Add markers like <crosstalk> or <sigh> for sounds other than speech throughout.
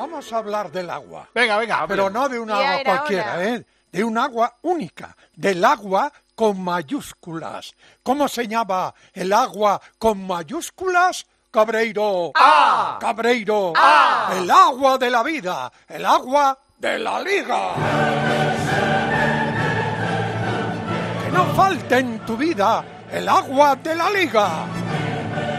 vamos a hablar del agua. Venga, venga. Pero no de un agua era cualquiera, hora. ¿eh? De un agua única, del agua con mayúsculas. ¿Cómo se llama el agua con mayúsculas? Cabreiro. ¡Ah! Cabreiro. El agua de la vida, el agua de la liga. Que no falte en tu vida el agua de la liga.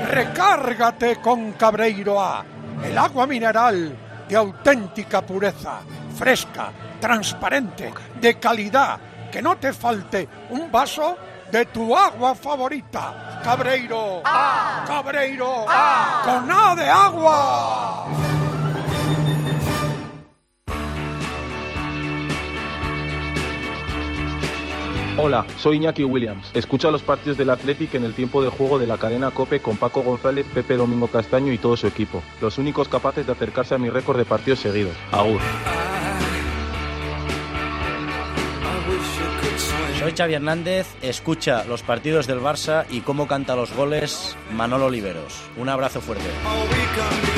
Recárgate con Cabreiro A, el agua mineral de auténtica pureza, fresca, transparente, de calidad, que no te falte un vaso de tu agua favorita. Cabreiro, Cabreiro, con A de agua. Hola, soy Iñaki Williams. Escucha los partidos del Athletic en el tiempo de juego de la cadena Cope con Paco González, Pepe Domingo Castaño y todo su equipo. Los únicos capaces de acercarse a mi récord de partidos seguidos. Agur. Soy Xavi Hernández, escucha los partidos del Barça y cómo canta los goles Manolo Oliveros. Un abrazo fuerte.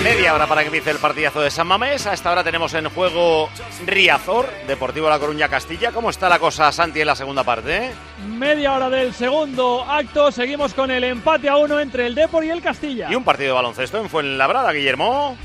Media hora para que empiece el partidazo de San Mamés. A esta hora tenemos en juego Riazor, Deportivo La Coruña Castilla. ¿Cómo está la cosa, Santi, en la segunda parte? Media hora del segundo acto. Seguimos con el empate a uno entre el Depor y el Castilla. Y un partido de baloncesto en Fuenlabrada, Guillermo.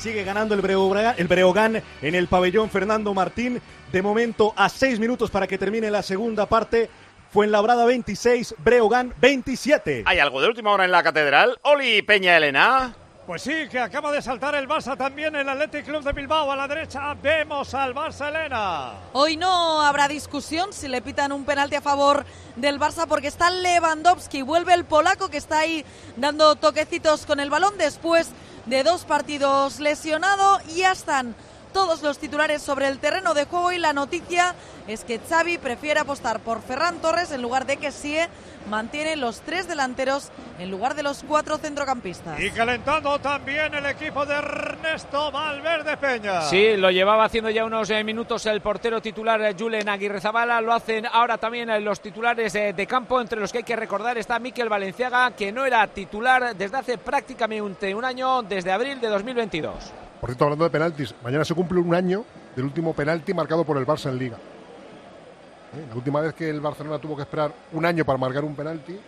Sigue ganando el Breogán, en el pabellón Fernando Martín. De momento a seis minutos para que termine la segunda parte. Fuenlabrada 26, Breogán 27. ¿Hay algo de última hora en la catedral? Oli Peña Elena. Pues sí, que acaba de saltar el Barça también, el Athletic Club de Bilbao. A la derecha vemos al Barça Elena. Hoy no habrá discusión si le pitan un penalti a favor del Barça porque está Lewandowski. Vuelve el polaco que está ahí dando toquecitos con el balón después de dos partidos lesionado. Y ya están todos los titulares sobre el terreno de juego y la noticia es que Xavi prefiere apostar por Ferran Torres en lugar de que Sie mantiene los tres delanteros en lugar de los cuatro centrocampistas. Y calentando también el equipo de Ernesto Valverde Peña. Sí, lo llevaba haciendo ya unos eh, minutos el portero titular eh, Julen Aguirre Zabala. Lo hacen ahora también eh, los titulares de campo, entre los que hay que recordar está Miquel Valenciaga, que no era titular desde hace prácticamente un año, desde abril de 2022. Por cierto, hablando de penaltis, mañana se cumple un año del último penalti marcado por el Barça en Liga. ¿Eh? La última vez que el Barcelona tuvo que esperar un año para marcar un penalti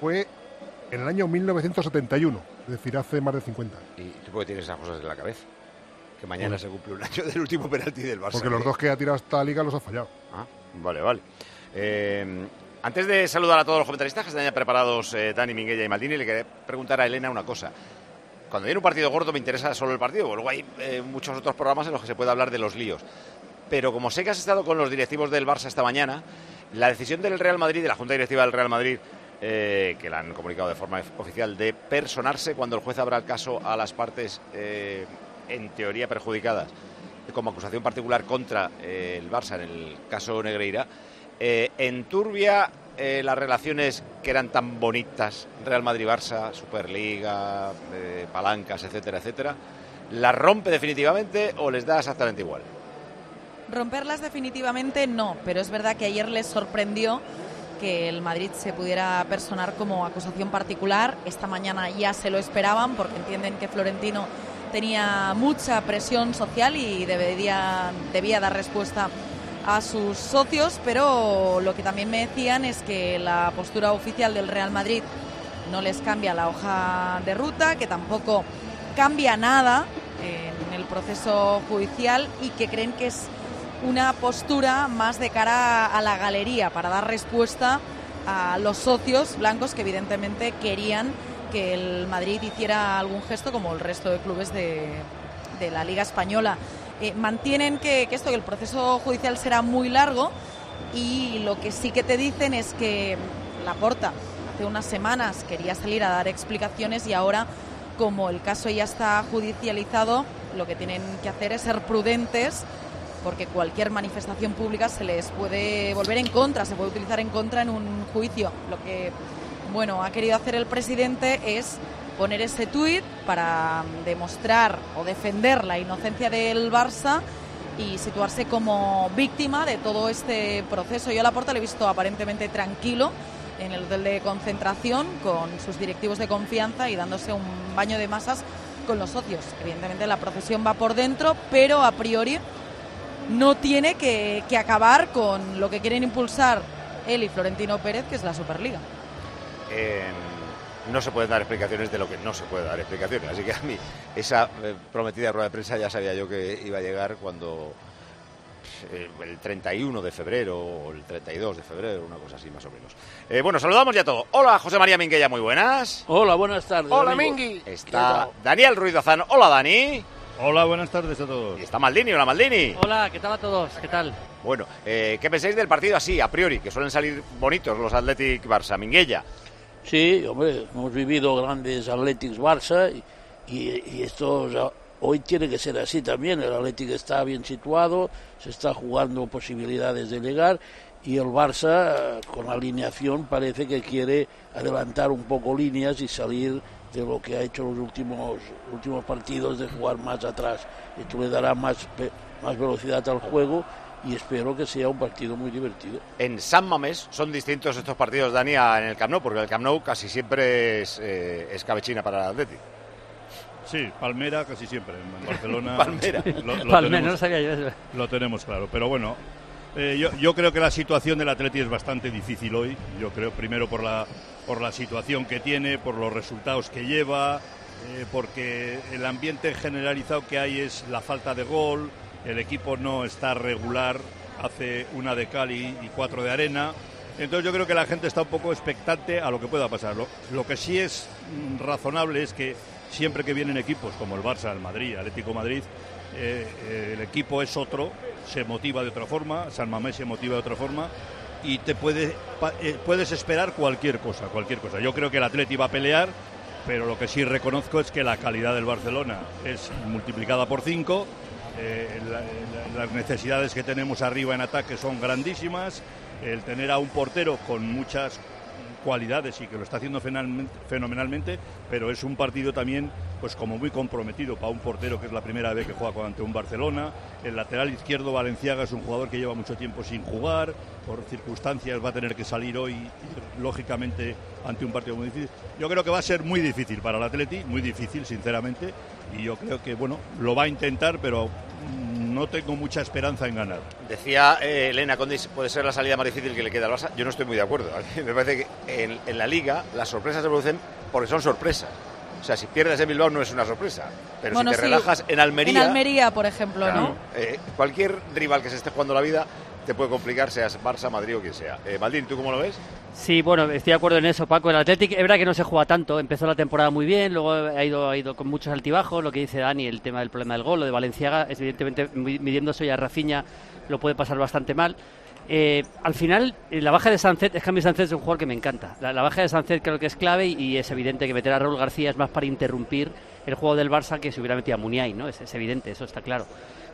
fue en el año 1971, es decir, hace más de 50 años. ¿Y tú por qué tienes esas cosas en la cabeza? Que mañana se cumple un año <laughs> del último penalti del Barça. Porque los ¿eh? dos que ha tirado esta liga los ha fallado. Ah, vale, vale. Eh, antes de saludar a todos los comentaristas que están ya preparados, eh, Dani, Minguella y Maldini, le quería preguntar a Elena una cosa. Cuando viene un partido gordo me interesa solo el partido, luego hay eh, muchos otros programas en los que se puede hablar de los líos. Pero como sé que has estado con los directivos del Barça esta mañana, la decisión del Real Madrid, de la Junta Directiva del Real Madrid, eh, que la han comunicado de forma oficial, de personarse cuando el juez abra el caso a las partes eh, en teoría perjudicadas como acusación particular contra el Barça en el caso Negreira, enturbia eh, las relaciones que eran tan bonitas, Real Madrid-Barça, Superliga, eh, palancas, etcétera, etcétera, ¿las rompe definitivamente o les da exactamente igual? Romperlas definitivamente no, pero es verdad que ayer les sorprendió que el Madrid se pudiera personar como acusación particular. Esta mañana ya se lo esperaban porque entienden que Florentino tenía mucha presión social y debería, debía dar respuesta a sus socios, pero lo que también me decían es que la postura oficial del Real Madrid no les cambia la hoja de ruta, que tampoco cambia nada en el proceso judicial y que creen que es una postura más de cara a la galería para dar respuesta a los socios blancos que evidentemente querían que el Madrid hiciera algún gesto como el resto de clubes de, la Liga Española. Eh, mantienen que, que esto, que el proceso judicial será muy largo y lo que sí que te dicen es que Laporta hace unas semanas quería salir a dar explicaciones y ahora como el caso ya está judicializado, lo que tienen que hacer es ser prudentes porque cualquier manifestación pública se les puede volver en contra, se puede utilizar en contra en un juicio. Lo que bueno ha querido hacer el presidente es poner ese tuit para demostrar o defender la inocencia del Barça y situarse como víctima de todo este proceso. Yo a Laporta le he visto aparentemente tranquilo en el hotel de concentración con sus directivos de confianza y dándose un baño de masas con los socios. Evidentemente la procesión va por dentro, pero a priori no tiene que, acabar con lo que quieren impulsar él y Florentino Pérez, que es la Superliga. No se pueden dar explicaciones de lo que no se puede dar explicaciones. Así que a mí esa eh, prometida rueda de prensa ya sabía yo que iba a llegar cuando eh, el 31 de febrero o el 32 de febrero, una cosa así más o menos. Eh, bueno, saludamos ya todo. Hola, José María Minguella, muy buenas. Hola, buenas tardes. Hola. Mingui. Está Daniel Ruiz Dazán. Hola, Dani. Hola, buenas tardes a todos. Y está Maldini. Hola, Maldini. Hola, ¿qué tal a todos? ¿Qué tal? Bueno, eh, ¿qué pensáis del partido así, a priori? Que suelen salir bonitos los Athletic Barça. Minguella. Sí, hombre, hemos vivido grandes Athletics Barça y, y- y esto o hoy tiene que ser así también. El Athletic está bien situado, se está jugando posibilidades de llegar y el Barça con la alineación parece que quiere adelantar un poco líneas y salir de lo que ha hecho los últimos últimos partidos de jugar más atrás. Esto le dará más más velocidad al juego y espero que sea un partido muy divertido. En San Mamés son distintos estos partidos, Dani, en el Camp Nou, porque el Camp Nou casi siempre es eh, escabechina para el Athletic. Sí, Palmera casi siempre. En <laughs> Barcelona. Palmera. Lo, lo Palmera, tenemos, no sabía yo eso. Lo tenemos claro. Pero bueno, eh, yo, yo creo que la situación del Atleti es bastante difícil hoy. Yo creo, primero por la, por la situación que tiene, por los resultados que lleva, eh, porque el ambiente generalizado que hay es la falta de gol, el equipo no está regular, hace una de Cali y cuatro de arena. Entonces yo creo que la gente está un poco expectante a lo que pueda pasar. Lo, que sí es mm, razonable es que siempre que vienen equipos como el Barça, el Madrid, Atlético Madrid, eh, eh, el equipo es otro, se motiva de otra forma, San Mamés se motiva de otra forma y te puede, eh, puedes esperar cualquier cosa, cualquier cosa. Yo creo que el Atleti va a pelear, pero lo que sí reconozco es que la calidad del Barcelona es multiplicada por cinco. Eh, la- la- las necesidades que tenemos arriba en ataque son grandísimas. El tener a un portero con muchas cualidades y que lo está haciendo fenomenalmente, pero es un partido también pues como muy comprometido para un portero que es la primera vez que juega ante un Barcelona. El lateral izquierdo Valenciaga es un jugador que lleva mucho tiempo sin jugar, por circunstancias va a tener que salir hoy lógicamente ante un partido muy difícil. Yo creo que va a ser muy difícil para el Atleti, muy difícil sinceramente, y yo creo que bueno, lo va a intentar, pero no tengo mucha esperanza en ganar. Decía eh, Elena Condis, puede ser la salida más difícil que le queda al Barça. Yo no estoy muy de acuerdo. <laughs> Me parece que en, en la Liga las sorpresas se producen porque son sorpresas. O sea, si pierdes en Bilbao no es una sorpresa. Pero Bueno, si te sí, relajas en Almería, En Almería, por ejemplo, claro, ¿no? eh, cualquier rival que se esté jugando la vida te puede complicar, seas Barça, Madrid o quien sea. Eh, Maldín, ¿tú cómo lo ves? Sí, bueno, estoy de acuerdo en eso, Paco. El Athletic es verdad que no se juega tanto. Empezó la temporada muy bien, luego ha ido, ha ido con muchos altibajos. Lo que dice Dani, el tema del problema del gol, lo de Valenciaga, evidentemente mi- midiéndose ya a Rafinha lo puede pasar bastante mal. Eh, al final, eh, la baja de Sancet, es que a mí Sancet es un jugador que me encanta. La, baja de Sancet creo que es clave y, es evidente que meter a Raúl García es más para interrumpir el juego del Barça que si hubiera metido a Muniain, ¿no? Es evidente, eso está claro.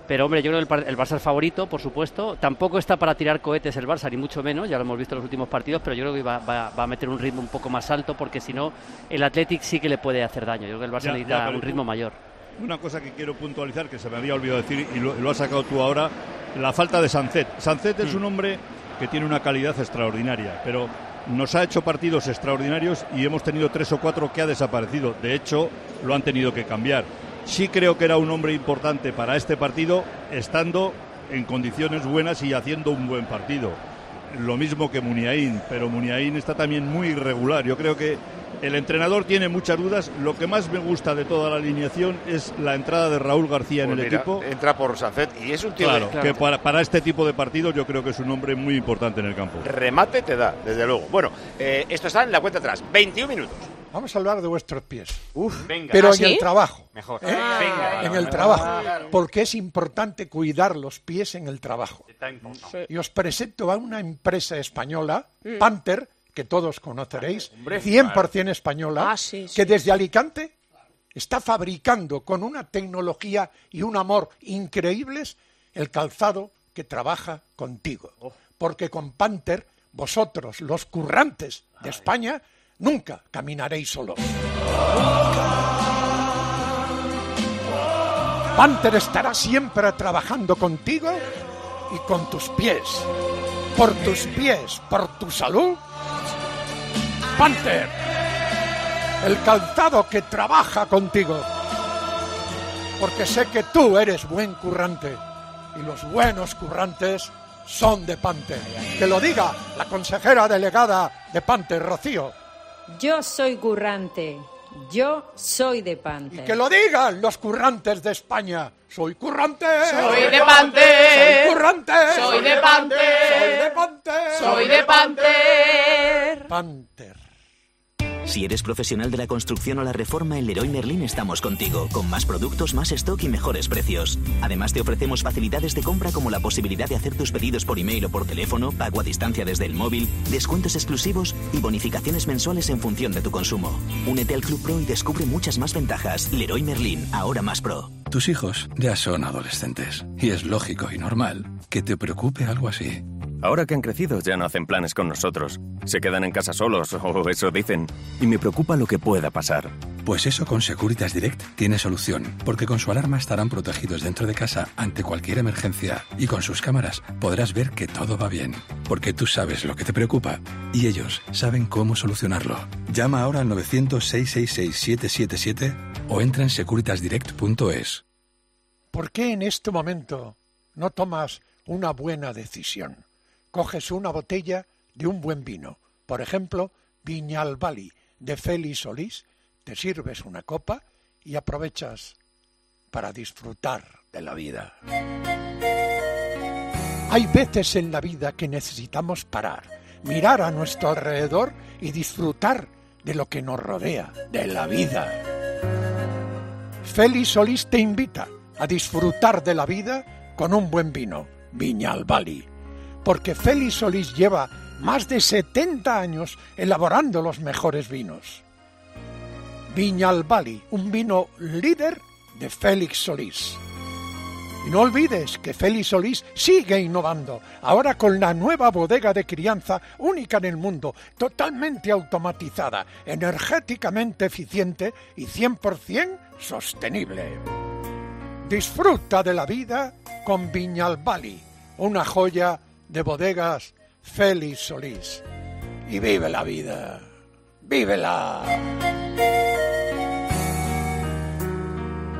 Pero hombre, yo creo que el, el Barça es favorito, por supuesto. Tampoco está para tirar cohetes el Barça, ni mucho menos, ya lo hemos visto en los últimos partidos, pero yo creo que va, va- va a meter un ritmo un poco más alto porque si no, el Athletic sí que le puede hacer daño. Yo creo que el Barça Ya, necesita ya, un ritmo mayor. Una cosa que quiero puntualizar, que se me había olvidado decir y lo, lo has sacado tú ahora, la falta de Sancet. Sancet es un hombre que tiene una calidad extraordinaria, pero nos ha hecho partidos extraordinarios y hemos tenido tres o cuatro que ha desaparecido. De hecho, lo han tenido que cambiar. Sí creo que era un hombre importante para este partido, estando en condiciones buenas y haciendo un buen partido. Lo mismo que Muniain, pero Muniain está también muy irregular. Yo creo que el entrenador tiene muchas dudas. Lo que más me gusta de toda la alineación es la entrada de Raúl García en Pues el mira, equipo. Entra por Sancet y es un tío Claro, de- que para, para este tipo de partidos yo creo que es un hombre muy importante en el campo. remate te da, desde luego. Bueno, eh, esto está en la cuenta atrás. 21 minutos. Vamos a hablar de vuestros pies. Venga. Pero ¿Ah, en el trabajo. Mejor. ¿eh? Ah. Venga. en el trabajo. Porque es importante cuidar los pies en el trabajo. Y os presento a una empresa española, Mm. Panther, que todos conoceréis, Hombre, 100% española, Ah, sí, sí. que desde Alicante está fabricando con una tecnología y un amor increíbles el calzado que trabaja contigo. Oh. Porque con Panther, vosotros, los currantes de España, nunca caminaréis solos. Panther estará siempre trabajando contigo y con tus pies. Por tus pies, por tu salud. Panther, el calzado que trabaja contigo. porque sé que tú eres buen currante y los buenos currantes son de Pante. Que lo diga la consejera delegada de Pante, Rocío. Yo soy currante. Yo soy de Pante. Que lo digan los currantes de España. Soy currante. Soy de Pante. Soy currante. Soy de Pante. Soy de Pante. Soy de Panther. Panther. Si eres profesional de la construcción o la reforma, en Leroy Merlin estamos contigo, con más productos, más stock y mejores precios. Además, te ofrecemos facilidades de compra como la posibilidad de hacer tus pedidos por email o por teléfono, pago a distancia desde el móvil, descuentos exclusivos y bonificaciones mensuales en función de tu consumo. Únete al Club Pro y descubre muchas más ventajas. Leroy Merlin, ahora más pro. Tus hijos ya son adolescentes y es lógico y normal que te preocupe algo así. Ahora que han crecido ya no hacen planes con nosotros. Se quedan en casa solos, o eso dicen. Y me preocupa lo que pueda pasar. Pues eso con Securitas Direct tiene solución, porque con su alarma estarán protegidos dentro de casa ante cualquier emergencia y con sus cámaras podrás ver que todo va bien, porque tú sabes lo que te preocupa y ellos saben cómo solucionarlo. Llama ahora al 900-666-777 o entra en securitasdirect.es. ¿Por qué en este momento no tomas una buena decisión? Coges una botella de un buen vino, por ejemplo, Viñalbali de Félix Solís, te sirves una copa y aprovechas para disfrutar de la vida. Hay veces en la vida que necesitamos parar, mirar a nuestro alrededor y disfrutar de lo que nos rodea, de la vida. Félix Solís te invita a disfrutar de la vida con un buen vino, Viñalbali, porque Félix Solís lleva más de 70 años elaborando los mejores vinos. Viñalbali, un vino líder de Félix Solís. Y no olvides que Félix Solís sigue innovando, ahora con la nueva bodega de crianza única en el mundo, totalmente automatizada, energéticamente eficiente y 100% sostenible. Disfruta de la vida con Viñalbali, una joya de bodegas Félix Solís. Y vive la vida. ¡Vívela!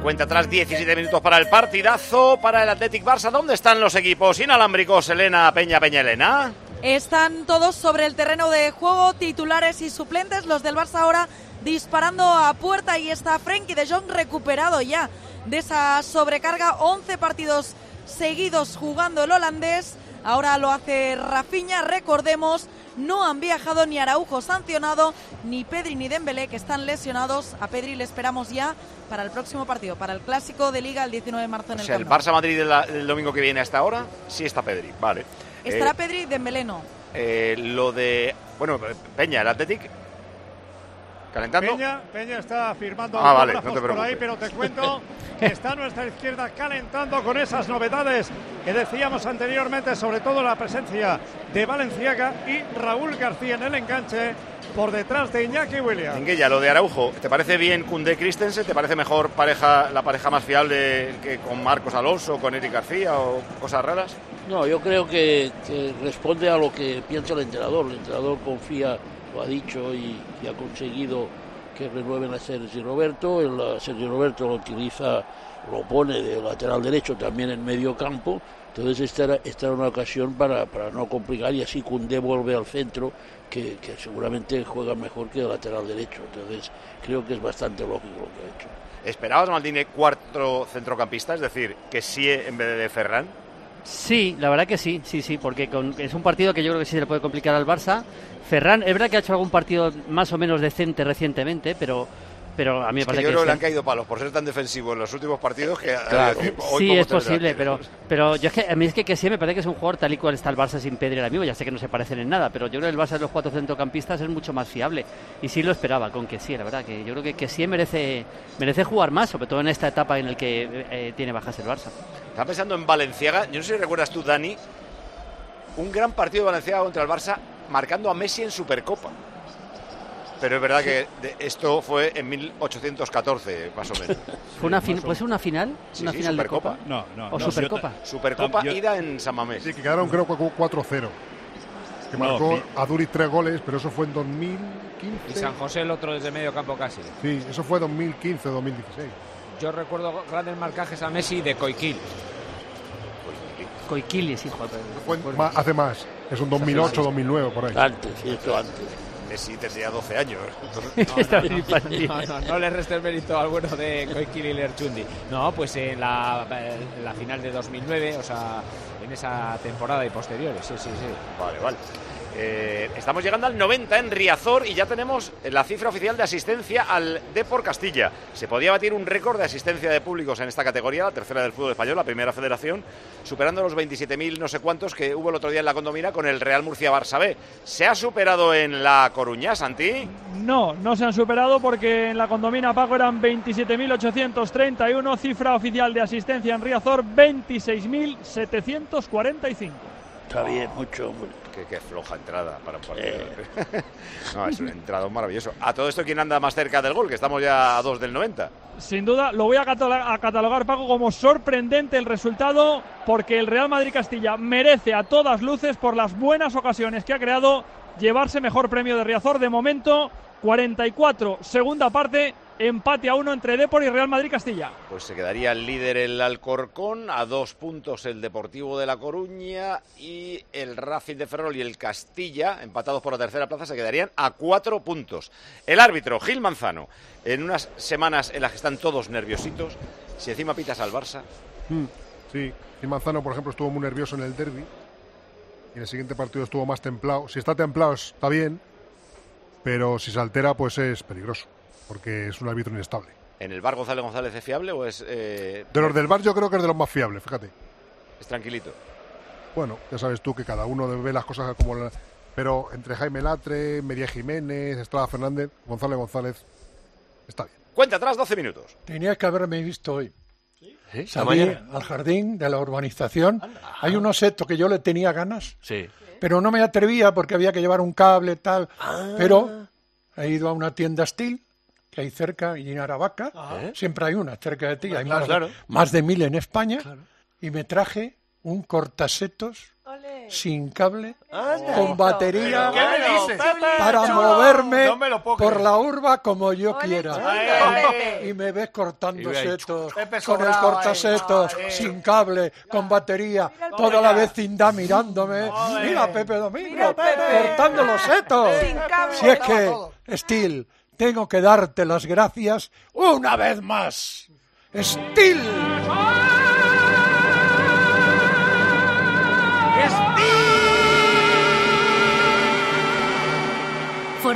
Cuenta atrás 17 minutos para el partidazo, para el Athletic Barça. ¿Dónde están los equipos inalámbricos, Elena Peña Peña Elena? Están todos sobre el terreno de juego, titulares y suplentes. Los del Barça ahora disparando a puerta y está Frenkie de Jong recuperado ya de esa sobrecarga. 11 partidos seguidos jugando el holandés. Ahora lo hace Rafinha. Recordemos, no han viajado ni Araujo sancionado, ni Pedri ni Dembélé, que están lesionados. A Pedri le esperamos ya para el próximo partido, para el clásico de Liga el 19 de marzo en O el sea, el Nou. Barça Madrid del domingo que viene hasta ahora, sí está Pedri, vale. Estará Eh, Pedri Dembélé no. eh, lo de. Bueno, Peña, el Athletic. ¿Calentando? Peña, Peña está firmando Ah, vale, no te por ahí, pero te cuento que está a nuestra izquierda calentando con esas novedades que decíamos anteriormente, sobre todo la presencia de Valenciaga y Raúl García en el enganche por detrás de Iñaki Williams. Minguella, lo de Araujo, ¿te parece bien Cundé Christensen? ¿Te parece mejor pareja, la pareja más fiable que con Marcos Alonso, con Eric García o cosas raras? No, yo creo que, que responde a lo que piensa el entrenador. El entrenador confía, lo ha dicho y, y ha conseguido que renueven a Sergio Roberto. El, a Sergio Roberto lo utiliza, lo pone de lateral derecho también en medio campo. Entonces esta era, esta era una ocasión para, para no complicar y así Cundé vuelve al centro, que, que seguramente juega mejor que el lateral derecho. Entonces creo que es bastante lógico lo que ha hecho. ¿Esperabas, Maldini, cuarto centrocampista? Es decir, que sí en vez de Ferran. Sí, la verdad que sí, sí, sí, porque con- es un partido que yo creo que sí se le puede complicar al Barça. Ferran, es verdad que ha hecho algún partido más o menos decente recientemente, pero, pero a mí me Es que parece yo que creo que le han caído palos por ser tan defensivo en los últimos partidos que Claro. eh, hoy Sí, es posible, pero, pero yo es que a mí es que, que sí me parece que es un jugador tal y cual está el Barça sin Pedri ahora mismo. Ya sé que no se parecen en nada, pero yo creo que el Barça de los cuatro centrocampistas es mucho más fiable. Y sí lo esperaba con que sí, la verdad, que yo creo que, que sí merece, merece jugar más, sobre todo en esta etapa en la que eh, tiene bajas el Barça. Estaba pensando en Valenciaga. Yo no sé si recuerdas tú, Dani, un gran partido de Valenciaga contra el Barça marcando a Messi en Supercopa. Pero es verdad que de- esto fue en 1814, más o menos. <laughs> ¿Fue una, fin- ¿Puede ser una final? Sí, ¿Una sí, final de Supercopa. Copa? No, no, ¿O no, Supercopa? Supercopa Yo- ida en San Mamés. Sí, que quedaron creo que 4-0. Que No, marcó a Duriz tres goles, pero eso fue en 2015. Y San José el otro desde medio campo casi. Sí, eso fue 2015-2016. Yo recuerdo grandes marcajes a Messi de Coiquil. Coiquilis, hijo de hace más. Es un 2008, 2009, por ahí. Antes, sí, esto antes. Messi tendría 12 años. <laughs> Infantil. No, no, no le restes mérito al bueno de Koikili Lerchundi. No, pues en la, en la final de 2009, o sea, en esa temporada y posteriores, sí, sí, sí. Vale, vale. Eh, estamos llegando al 90 en Riazor y ya tenemos la cifra oficial de asistencia al Depor Castilla. Se podía batir un récord de asistencia de públicos en esta categoría, la tercera del fútbol español, la primera federación, superando los 27.000 no sé cuántos que hubo el otro día en la condomina con el Real Murcia Barça B. ¿Se ha superado en La Coruña, Santi? No, no se han superado porque en la condomina Paco eran 27.831, cifra oficial de asistencia en Riazor 26.745. Está bien, mucho, hombre. Qué, qué floja entrada para un partido. <laughs> no, es un entrado maravilloso. A todo esto, ¿quién anda más cerca del gol? Que estamos ya a dos del 90. Sin duda, lo voy a catalogar, a catalogar, Paco, como sorprendente el resultado, porque el Real Madrid Castilla merece a todas luces, por las buenas ocasiones que ha creado, llevarse mejor premio de Riazor. De momento, 44, segunda parte, empate a uno entre Depor y Real Madrid Castilla. Pues se quedaría el líder el Alcorcón, a dos puntos el Deportivo de La Coruña y el Racing de Ferrol y el Castilla, empatados por la tercera plaza, se quedarían a cuatro puntos. El árbitro, Gil Manzano, en unas semanas en las que están todos nerviositos, si encima pitas al Barça, Mm, Sí, y Manzano, por ejemplo, estuvo muy nervioso en el derby. Y en el siguiente partido estuvo más templado. Si está templado está bien, pero si se altera, pues es peligroso, porque es un árbitro inestable. ¿en el bar González González es fiable o es, eh, De los del bar yo creo que es de los más fiables, fíjate. es tranquilito? Bueno, ya sabes tú que cada uno ve las cosas como... la- Pero entre Jaime Latre, María Jiménez, Estrada Fernández, González González, está bien. Cuenta atrás, 12 minutos. Tenías que haberme visto hoy. ¿La Salí mañana? al jardín de la urbanización. Hay unos setos que yo le tenía ganas, Sí. Pero no me atrevía porque había que llevar un cable tal. Pero he ido a una tienda Steel que hay cerca y en Aravaca. ¿Eh? Siempre hay una cerca de ti. Hay Claro, más, claro. De, más de mil en España. Y me traje un cortasetos sin cable, con batería, ¿Qué me dices? para Chulo. moverme No me lo puedo por la urba como yo quiera. Y me ves cortando setos, con el cortasetos, ahí, madre. sin cable, con batería, toda la vecindad mirándome. Mira Pepe Domingo, cortando los setos. Si es que. Steel, tengo que darte las gracias una vez más. Steel.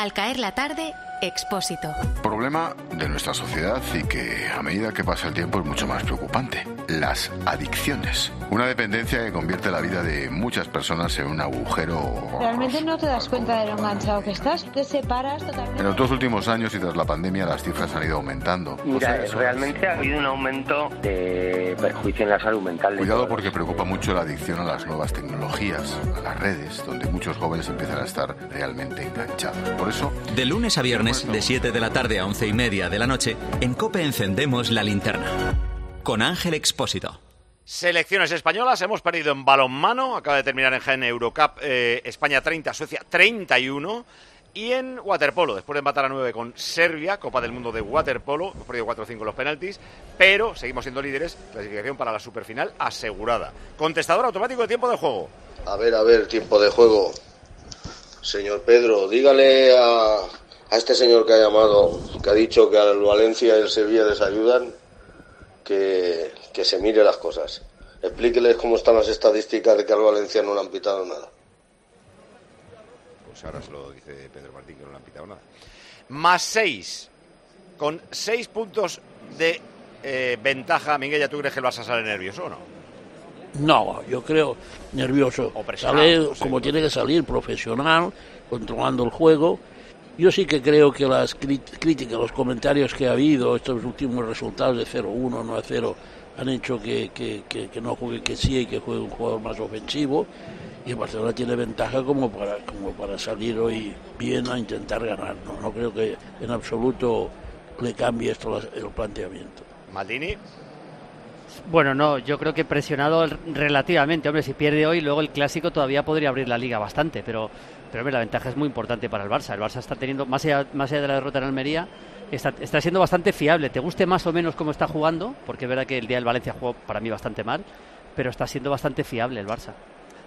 Al caer la tarde, Expósito. Problema de nuestra sociedad y que a medida que pasa el tiempo es mucho más preocupante. Las adicciones. Una dependencia que convierte la vida de muchas personas en un agujero. Realmente no te das cuenta de lo enganchado que estás, te separas totalmente. En los dos últimos años y tras la pandemia las cifras han ido aumentando. Mira, Pues, realmente ha habido un aumento de perjuicio en la salud mental. Cuidado porque preocupa mucho la adicción a las nuevas tecnologías, a las redes, donde muchos jóvenes empiezan a estar realmente enganchados. Por eso, De lunes a viernes, de 7 de la tarde a 11 y media de la noche, en COPE encendemos la linterna. Con Ángel Expósito. Selecciones españolas, hemos perdido en balonmano, acaba de terminar en Jaén Eurocup, eh, España 30, Suecia 31. Y en waterpolo, después de empatar a 9 con Serbia, Copa del Mundo de waterpolo, hemos perdido 4-5 los penaltis, pero seguimos siendo líderes, clasificación para la superfinal asegurada. Contestador automático de tiempo de juego. A ver, a ver, tiempo de juego. Señor Pedro, dígale a, a este señor que ha llamado, que ha dicho que al Valencia y el Sevilla les ayudan, que, que se mire las cosas. Explíqueles cómo están las estadísticas de que al Valencia no le han pitado nada. Pues ahora se lo dice Pedro Martín que no le han pitado nada. Más 6. Con 6 puntos de eh, ventaja, Minguella, ¿tú crees que el Barça sale nervioso o no? No, yo creo nervioso. presionado, Sale como tiene que salir, profesional, controlando el juego Yo sí que creo que las críticas, los comentarios que ha habido, estos últimos resultados de 0-1, no 0, han hecho que, que, que, no juegue que sí y que juegue un jugador más ofensivo. Y Barcelona tiene ventaja como para, como para salir hoy bien a intentar ganar. No, no creo que en absoluto le cambie esto el planteamiento. Maldini. Bueno, no, yo creo que presionado relativamente. Hombre, si pierde hoy, luego el clásico todavía podría abrir la liga bastante, pero, pero la ventaja es muy importante para el Barça. El Barça está teniendo, más allá, más allá de la derrota en Almería, está, está siendo bastante fiable. Te guste más o menos cómo está jugando, porque es verdad que el día del Valencia jugó para mí bastante mal, pero está siendo bastante fiable el Barça.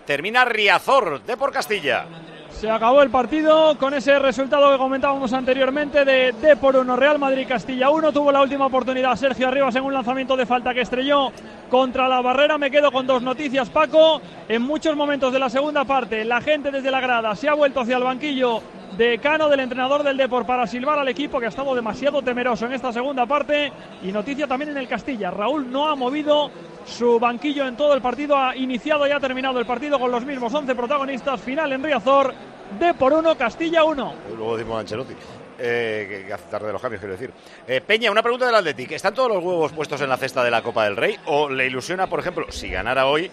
Termina Riazor de por Castilla. Se acabó el partido con ese resultado que comentábamos anteriormente de D por 1 Real Madrid Castilla 1. Tuvo la última oportunidad Sergio Arribas en un lanzamiento de falta que estrelló contra la barrera. Me quedo con dos noticias, Paco. En muchos momentos de la segunda parte, la gente desde la grada se ha vuelto hacia el banquillo de Cano, del entrenador del Depor, para silbar al equipo que ha estado demasiado temeroso en esta segunda parte. Y noticia también en el Castilla. Raúl no ha movido su banquillo en todo el partido. Ha iniciado y ha terminado el partido con los mismos 11 protagonistas. Final en Riazor, de por 1, Castilla 1. Luego dimos Ancelotti. Eh, que hace tarde de los cambios, quiero decir. Eh, Peña, una pregunta del Athletic. ¿Están todos los huevos puestos en la cesta de la Copa del Rey? ¿O le ilusiona, por ejemplo, si ganara hoy,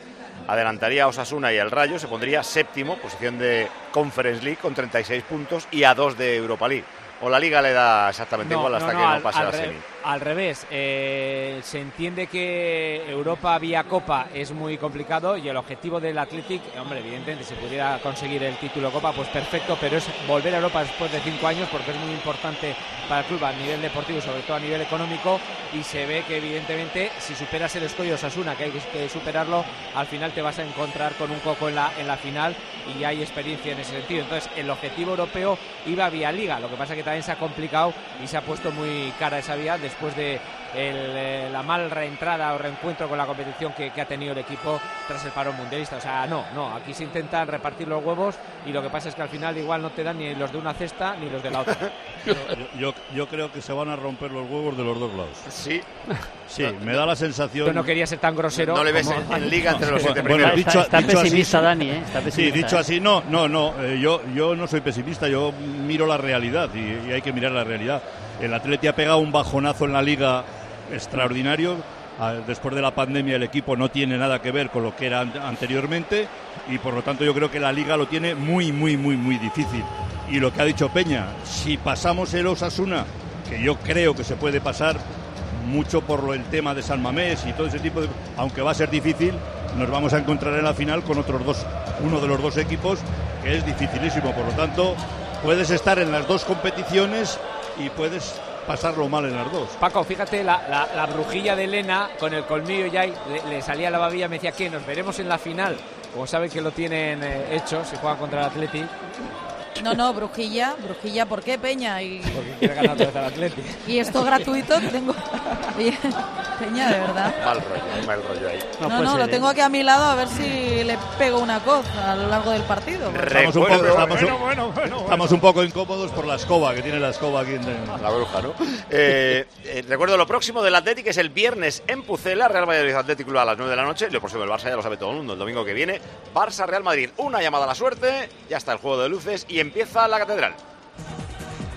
adelantaría a Osasuna y al Rayo, se pondría séptimo, posición de Conference League con 36 puntos y a 2 de Europa League? ¿O la liga le da exactamente igual hasta que no pase la semi? Al revés, eh, se entiende que Europa vía Copa es muy complicado y el objetivo del Athletic, hombre, evidentemente si pudiera conseguir el título Copa, pues perfecto, pero es volver a Europa después de cinco años porque es muy importante para el club a nivel deportivo y sobre todo a nivel económico y se ve que evidentemente si superas el escollo Sasuna, que hay que superarlo, al final te vas a encontrar con un coco en la, en la final y hay experiencia en ese sentido. Entonces el objetivo europeo iba vía Liga, lo que pasa que también se ha complicado y se ha puesto muy cara esa vía después de eh, la mal reentrada o reencuentro con la competición que, ha tenido el equipo tras el paro mundialista. O sea, no, no, aquí se intentan repartir los huevos y lo que pasa es que al final igual no te dan ni los de una cesta ni los de la otra. <laughs> yo, yo, creo que se van a romper los huevos de los dos lados. Sí. Sí, me da la sensación. Yo no quería ser tan grosero. No le ves en, liga entre los siete primeros. dicho, está, pesimista, Dani, ¿eh? sí, dicho así, no, no, no. Eh, yo, yo no soy pesimista, yo miro la realidad y, y hay que mirar la realidad. El Atleti ha pegado un bajonazo en la liga extraordinario. Ah, después de la pandemia el equipo no tiene nada que ver con lo que era anteriormente y por lo tanto yo creo que la liga lo tiene muy, muy, muy, muy difícil. Y lo que ha dicho Peña, si pasamos el Osasuna, que yo creo que se puede pasar mucho por el tema de San Mamés y todo ese tipo de... Aunque va a ser difícil, nos vamos a encontrar en la final con otros dos, uno de los dos equipos que es dificilísimo. Por lo tanto, puedes estar en las dos competiciones y puedes pasarlo mal en las dos. Paco, fíjate, la, brujilla de Elena con el colmillo ya le, salía la babilla, me decía que nos veremos en la final. Como saben que lo tienen eh, hecho, si juegan contra el Atleti. No, no, brujilla, brujilla, ¿por qué Peña? Y... Porque quiere ganar otra vez al Atleti. Y esto gratuito tengo. <laughs> Peña, de verdad. Mal rollo, mal rollo ahí. No, no, lo ¿eh? tengo aquí a mi lado a ver si le pego una cosa a lo largo del partido. Estamos un, poco, estamos, un poco incómodos por la escoba que tiene la escoba aquí en la bruja, ¿no? Eh, eh, recuerdo lo próximo del Atlético es el viernes en Pucela, Real Madrid Atlético a las 9 de la noche. Lo próximo del Barça ya lo sabe todo el mundo. El domingo que viene, Barça Real Madrid. Una llamada a la suerte, ya está el juego de luces y empieza la catedral.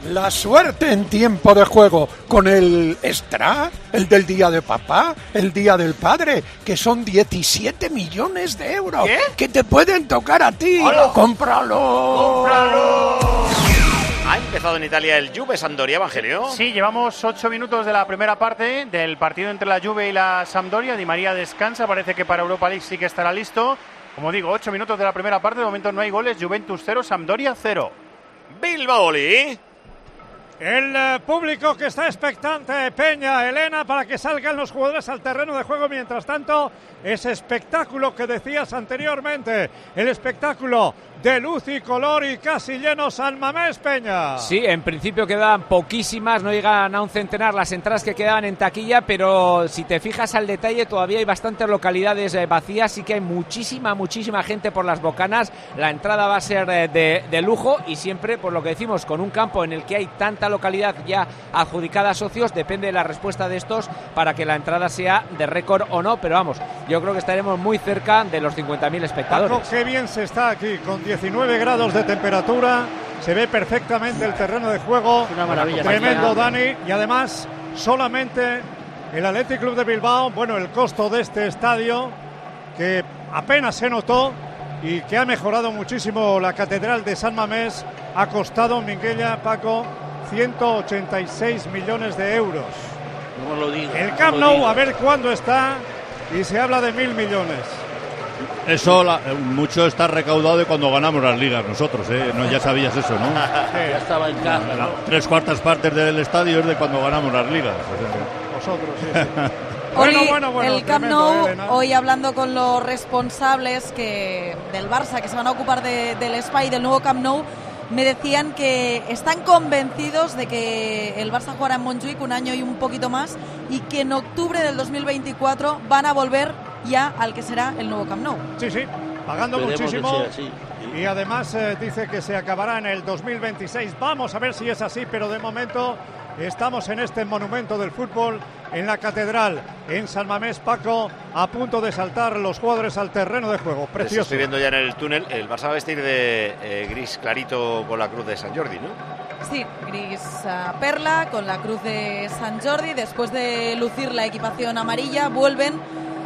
La suerte en tiempo de juego con el extra, el del día de papá, el día del padre, que son 17 millones de euros que te pueden tocar a ti. ¡Cómpralo! ¡Cómpralo! Ha empezado en Italia el Juve Sampdoria, Evangelio. Sí, llevamos ocho minutos de la primera parte del partido entre la Juve y la Sampdoria. Di María descansa, parece que para Europa League sí que estará listo. Como digo, ocho minutos de la primera parte, de momento no hay goles. Juventus 0, Sampdoria 0. Bilbao el eh, público que está expectante, Peña, Elena, para que salgan los jugadores al terreno de juego. Mientras tanto, ese espectáculo que decías anteriormente, el espectáculo de luz y color y casi lleno San Mamés Peña. Sí, en principio quedaban poquísimas, no llegan a un centenar las entradas que quedaban en taquilla, pero si te fijas al detalle todavía hay bastantes localidades eh, vacías, sí que hay muchísima, muchísima gente por las bocanas, la entrada va a ser eh, de, de, lujo y siempre, por lo que decimos, con un campo en el que hay tanta localidad ya adjudicada a socios, depende de la respuesta de estos para que la entrada sea de récord o no, pero vamos, yo creo que estaremos muy cerca de los 50.000 espectadores. qué bien se está aquí, con 19 grados de temperatura, Se ve perfectamente el terreno de juego. Una maravilla. Tremendo Mañana. Dani. Y además, solamente el Athletic Club de Bilbao, bueno, el costo de este estadio, que apenas se notó y que ha mejorado muchísimo la Catedral de San Mamés, ha costado, Minguella, Paco, 186 millones de euros. No lo digas. El Camp Nou, a ver cuándo está, y se habla de mil millones. Eso la- eh, mucho está recaudado de cuando ganamos las ligas nosotros, ¿eh? No, ya sabías eso, ¿no? <laughs> Ya estaba en casa, La- ¿no? tres cuartas partes del estadio es de cuando ganamos las ligas. Vosotros, sí, sí. <laughs> Hoy Bueno, bueno, bueno, el Camp Nou, hoy hablando con los responsables que del Barça que se van a ocupar de- del Spa y del nuevo Camp Nou, me decían que están convencidos de que el Barça jugará en Montjuic un año y un poquito más y que en octubre del 2024 van a volver ya al que será el nuevo Camp Nou. Sí, sí, pagando Esperemos muchísimo. sea. Y además eh, dice que se acabará en el 2026. Vamos a ver si es así, pero de momento estamos en este monumento del fútbol, en la catedral, en San Mamés, Paco, a punto de saltar los jugadores al terreno de juego. Precioso. Estoy viendo ya en el túnel. El Barça va a vestir de eh, gris clarito con la cruz de San Jordi, ¿no? Sí, gris ah, perla con la cruz de San Jordi. Después de lucir la equipación amarilla, vuelven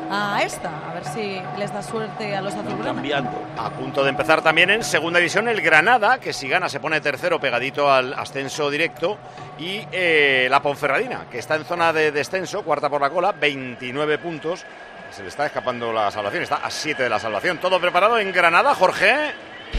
a esta. A ver si les da suerte a los azulgranas. Cambiando. A punto de empezar también en segunda división el Granada, que si gana se pone tercero pegadito al ascenso directo. Y eh, la Ponferradina, que está en zona de descenso, cuarta por la cola, 29 puntos. Se le está escapando la salvación, está a 7 de la salvación. Todo preparado en Granada, Jorge.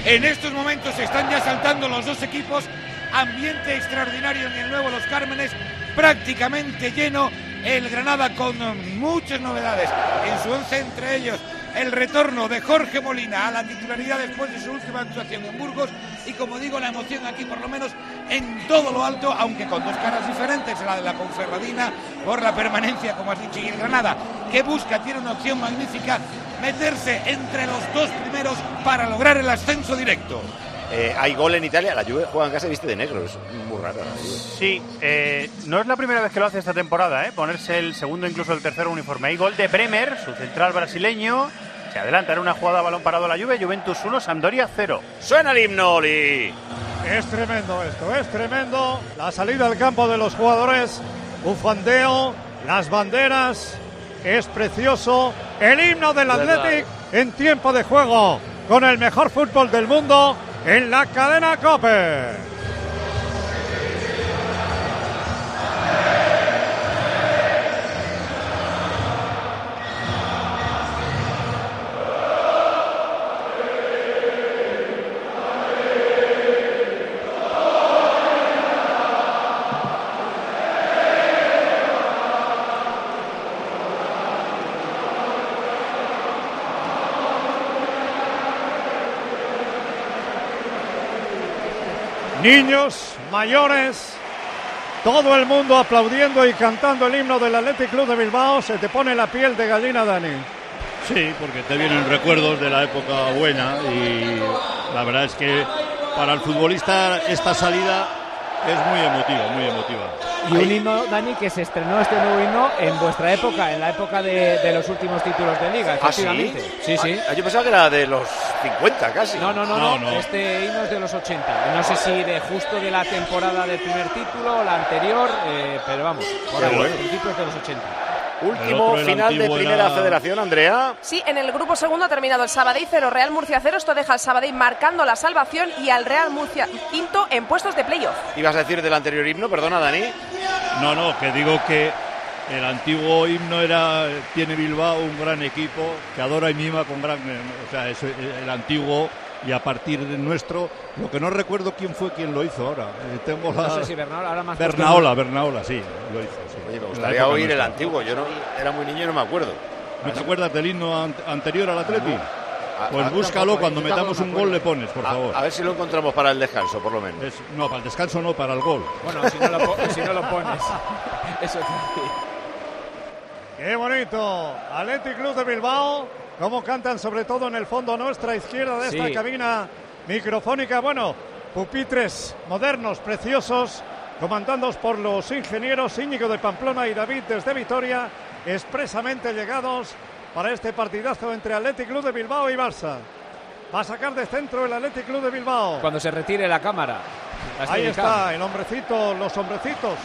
En estos momentos están ya saltando los dos equipos. Ambiente extraordinario en el nuevo Los Cármenes, prácticamente lleno. El Granada con muchas novedades en su once, entre ellos el retorno de Jorge Molina a la titularidad después de su última actuación en Burgos y como digo la emoción aquí por lo menos en todo lo alto, aunque con dos caras diferentes, la de la Conferradina por la permanencia, como has dicho, y el Granada que busca, tiene una opción magnífica, meterse entre los dos primeros para lograr el ascenso directo. Eh, hay gol en Italia, la Juve juega en casa y viste de negro, muy. Sí, eh, no es la primera vez que lo hace esta temporada, ¿eh? ponerse el segundo, incluso el tercer uniforme. Hay gol de Bremer, su central brasileño. Se adelanta en una jugada a balón parado a la Juve, Juventus 1, Sampdoria 0. Suena el himno, Oli. Es tremendo esto, es tremendo. La salida al campo de los jugadores, bufandeo, las banderas, es precioso. El himno del Verdad. Athletic en tiempo de juego, con el mejor fútbol del mundo en la cadena Cope. Mayores, todo el mundo aplaudiendo y cantando el himno del Athletic Club de Bilbao. Se te pone la piel de gallina, Dani. Sí, porque te vienen recuerdos de la época buena y la verdad es que para el futbolista esta salida es muy emotiva, muy emotiva. Y un himno, Dani, que se estrenó este nuevo himno en vuestra época, en la época de, de los últimos títulos de liga, ¿Ah, sí? efectivamente. Sí, sí. Ah, yo pensaba que era de los 50 casi. No, no, no, No. Este himno es de los 80. No sé si de justo de la temporada del primer título o la anterior, eh, pero vamos, por ahí, bueno. en principio es de los 80. El Último otro, el final de Primera era- Federación, Andrea. Sí, en el grupo segundo ha terminado el Sabadell 0, Real Murcia 0. Esto deja al Sabadell marcando la salvación y al Real Murcia quinto en puestos de playoff. Ibas a decir del anterior himno, perdona, Dani. No, no, que digo que el antiguo himno era tiene Bilbao un gran equipo que adora y mima con gran, o sea, es el antiguo y a partir de nuestro, lo que no recuerdo quién fue quien lo hizo ahora. Eh, tengo la No sé si Bernaola, ahora más Bernaola, Bernaola, sí, lo hizo. sí. Oye, me gustaría oír el antiguo. Yo no era muy niño y no me acuerdo. ¿No te acuerdas del himno an- anterior al Atleti? A- Pues a- búscalo, cuando metamos un gol le pones, por A- favor. A, ver si lo encontramos para el descanso, por lo menos. Es- no, para el descanso no, para el gol. Bueno, si no lo, po- si no lo pones. <laughs> Eso te Qué bonito. Athletic Club de Bilbao. Cómo cantan sobre todo en el fondo nuestra izquierda de esta cabina microfónica. Bueno, pupitres modernos, preciosos, comandados por los ingenieros Íñigo de Pamplona y David desde Vitoria, expresamente llegados para este partidazo entre Athletic Club de Bilbao y Barça. Va a sacar de centro el Athletic Club de Bilbao. Cuando se retire la cámara. Ahí está el hombrecito, los hombrecitos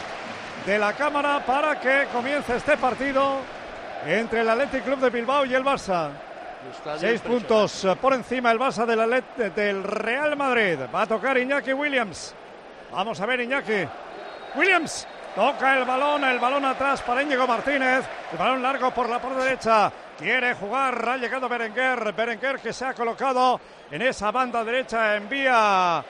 de la cámara para que comience este partido entre el Athletic Club de Bilbao y el Barça. Seis puntos por encima el Barça del, del Real Madrid. Va a tocar Iñaki Williams. Vamos a ver Iñaki. Williams toca el balón, el balón atrás para Íñigo Martínez. El balón largo por la por derecha. Quiere jugar, ha llegado Berenguer. Berenguer que se ha colocado en esa banda derecha. Envía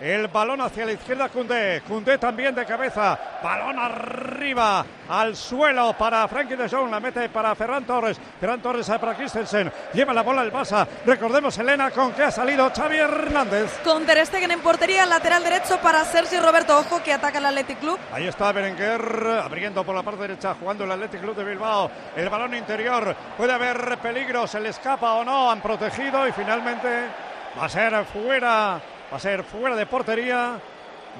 el balón hacia la izquierda Cundé. Cundé también de cabeza. Balón arriba al suelo para Frankie de Jong. La mete para Ferran Torres. Ferran Torres para Christensen. Lleva la bola el Barça. Recordemos Elena con que ha salido Xavi Hernández. Con Ter Stegen en portería, lateral derecho para Sergi Roberto Ojo que ataca el Athletic Club. Ahí está Berenguer abriendo por la parte derecha, jugando el Athletic Club de Bilbao. El balón interior. Puede haber peligro, se le escapa o no. Han protegido y finalmente va a ser fuera. Va a ser fuera de portería.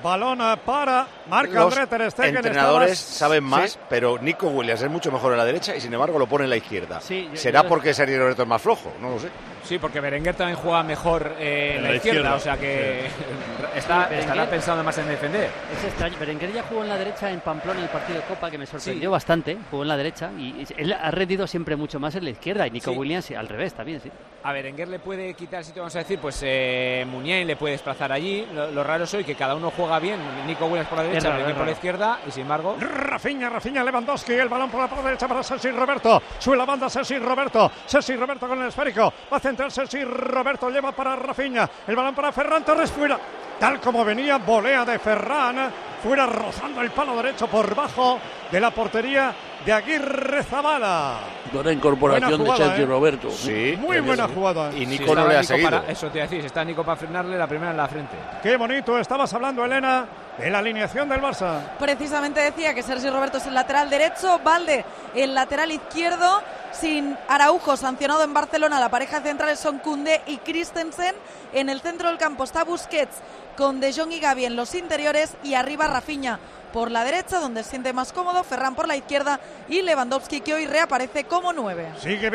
Balón para Marc Los André Ter Stegen. entrenadores Estabas- saben más, Sí. pero Nico Williams es mucho mejor en la derecha y sin embargo lo pone en la izquierda. yo- ¿Será yo- porque Sergio Roberto es más flojo? No lo sé. Sí, porque Berenguer también juega mejor eh, en, la, la izquierda, izquierda. o sea que Sí, está, Berenguer- estará pensando más en defender. Es extraño. Berenguer ya jugó en la derecha en Pamplona en el partido de Copa, que me sorprendió Sí. bastante. Jugó en la derecha y él ha rendido siempre mucho más en la izquierda. Y Nico Sí. Williams al revés también, sí. A Berenguer le puede quitar sitio, vamos a decir, pues eh, Muniain le puede desplazar allí. Lo, lo raro es hoy que cada uno juega bien. Nico Williams por la derecha, por la izquierda y sin embargo... Rafinha, Rafinha, Lewandowski, el balón por la parte derecha para Sergi Roberto. Sube la banda Sergi Roberto. Sergi Roberto con el esférico. Va a centrar Sergi Roberto. Lleva para Rafinha. El balón para Ferran Torres fuera. Tal como venía, volea de Ferran. Fuera rozando el palo derecho por bajo de la portería de Aguirre Zabala. Buena incorporación Buena jugada, de Sergio ¿eh? Roberto. Sí. Muy buena jugada. Y Nico Sí, no le ha Nico seguido. para- eso te iba a decir, está Nico para frenarle la primera en la frente. Qué bonito. Estabas hablando, Elena, de la alineación del Barça. Precisamente decía que Sergi Roberto es el lateral derecho, Valde el lateral izquierdo, sin Araujo sancionado en Barcelona. La pareja central son Koundé y Christensen. En el centro del campo está Busquets con De Jong y Gavi en los interiores y arriba Rafinha por la derecha, donde se siente más cómodo, Ferran por la izquierda y Lewandowski que hoy reaparece como nueve. Sigue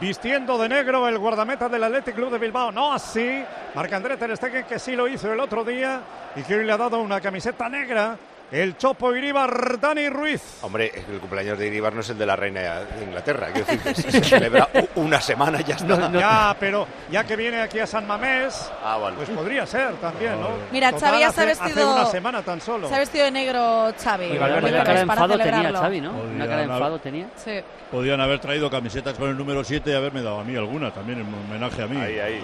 vistiendo de negro el guardameta del Athletic Club de Bilbao. No así. Marc-André Ter Stegen, que sí lo hizo el otro día y que hoy le ha dado una camiseta negra. El Chopo Iribar, Dani Ruiz. Hombre, que el cumpleaños de Iribar no es el de la reina de Inglaterra. Quiero decir, que se celebra una semana y ya está. Ya, pero ya que viene aquí a San Mamés, Ah, vale. pues podría ser también, ¿no? Mira, Total, Xavi ya se ha vestido- hace una semana tan solo. Se ha vestido de negro Xavi. Y Valverde jueves cara de enfado tenía. Xavi, ¿no? Una Podrían cara de haber- enfado tenía. Sí. Podían haber traído camisetas con el número 7 y haberme dado a mí alguna también en homenaje a mí. Ahí, ahí.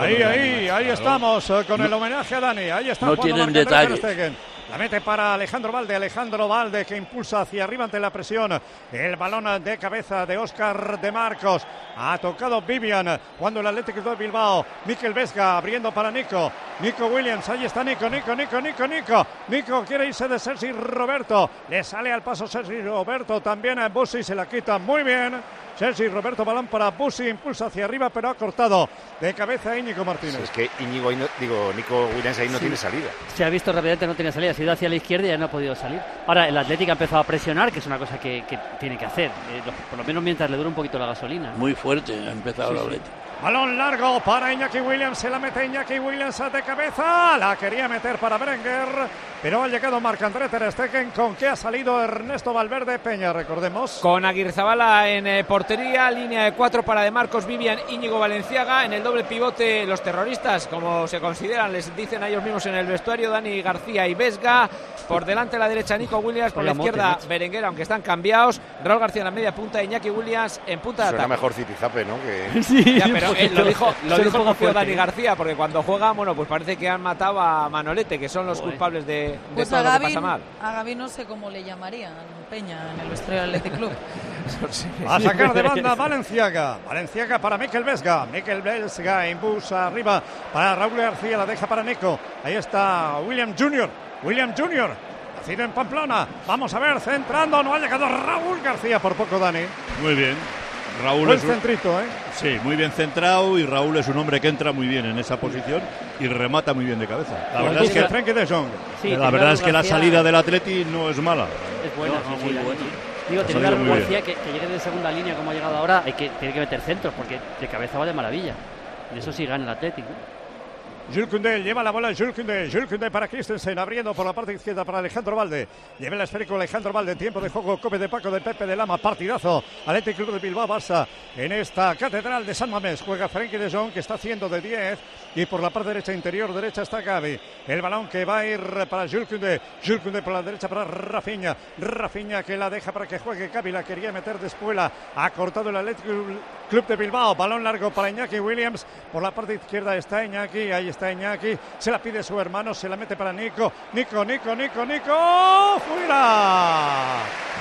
Ahí, ahí, ahí Claro. estamos eh, con No- el homenaje a Dani. Ahí está no tienen. Stegen. La mete para Alejandro Valde, Alejandro Valde que impulsa hacia arriba ante la presión. El balón de cabeza de Óscar de Marcos. Ha tocado Vivian cuando el Atlético de Bilbao. Miquel Vesga abriendo para Nico. Nico Williams, ahí está Nico, Nico, Nico, Nico, Nico. Nico quiere irse de Sergi Roberto. Le sale al paso Sergi Roberto. También a Busi se la quita muy bien. Sergi Roberto, balón para Busi, impulsa hacia arriba, pero ha cortado de cabeza Íñigo Martínez. Es que Íñigo ahí no- digo, Nico Williams ahí no Sí. tiene salida. Se ha visto rápidamente, no tenía salida, ha ido hacia la izquierda y ya no ha podido salir. Ahora, el Atlético ha empezado a presionar, que es una cosa que, que tiene que hacer, eh, por lo menos mientras le dure un poquito la gasolina. ¿no? Muy fuerte ha empezado Sí, el sí. Atlético. Balón largo para Iñaki Williams, se la mete Iñaki Williams de cabeza, la quería meter para Berenguer, pero ha llegado Marc-André Ter Stegen con que ha salido Ernesto Valverde Peña, recordemos. Con Aguirrezabala en eh, portería, línea de cuatro para De Marcos, Vivian, Íñigo Valenciaga. En el doble pivote, los terroristas, como se consideran, les dicen a ellos mismos en el vestuario, Dani García y Vesga. Por delante a la derecha, Nico Williams. Por la mote, izquierda, macho. Berenguer, aunque están cambiados. Raúl García en la media punta, Iñaki Williams en punta de Suena ataque. mejor Zipizape, ¿no? Que... Sí, <laughs> Ya, pero un <laughs> eh, lo dijo, lo dijo el propio Dani. García, porque cuando juega, bueno, pues parece que han matado a Manolete, que son los Joder. culpables de, de Pues todo lo que pasa mal. a Gaby no sé cómo le llamarían Peña en el vestuario del Athletic Club. <laughs> A sacar de banda <laughs> Valenciaga. Valenciaga para Miquel Vesga. Miquel Vesga impulsa arriba para Raúl García. La deja para Nico. Ahí está William Junior. William Junior. Nacido en Pamplona. Vamos a ver, centrando. No ha llegado Raúl García por poco, Dani. Muy bien. Raúl Buen es un- centrito, ¿eh? Sí, muy bien centrado y Raúl es un hombre que entra muy bien en esa posición y remata muy bien de cabeza. La verdad es que, de Jong. Sí, la verdad es que la salida del Atleti no es mala. Es buena, No, sí, no, sí, muy buena. Digo, Ha teniendo a salido Raúl muy García que, que llegue de segunda línea como ha llegado ahora, hay que, tiene que meter centros, porque de cabeza va de maravilla. Y eso sí gana el Atlético. Jules Koundé lleva la bola Jules Koundé, Jules Koundé para Christensen, abriendo por la parte izquierda para Alejandro Valde. Lleva el esférico Alejandro Valde, tiempo de juego, cope de Paco de Pepe de Lama, partidazo. Atlético Club de Bilbao, Barça, en esta catedral de San Mamés. Juega Frenkie de Jong, que está haciendo de 10. Y por la parte derecha, interior derecha, está Gaby. El balón que va a ir para Jules Koundé. Jules Koundé por la derecha para Rafinha. Rafinha que la deja para que juegue Gaby, la quería meter de espuela. Ha cortado el Atlético Club de Bilbao. Balón largo para Iñaki Williams. Por la parte izquierda está Iñaki, ahí está Iñaki. Se la pide su hermano, se la mete para Nico. Nico, Nico, Nico, Nico. ¡Fuera!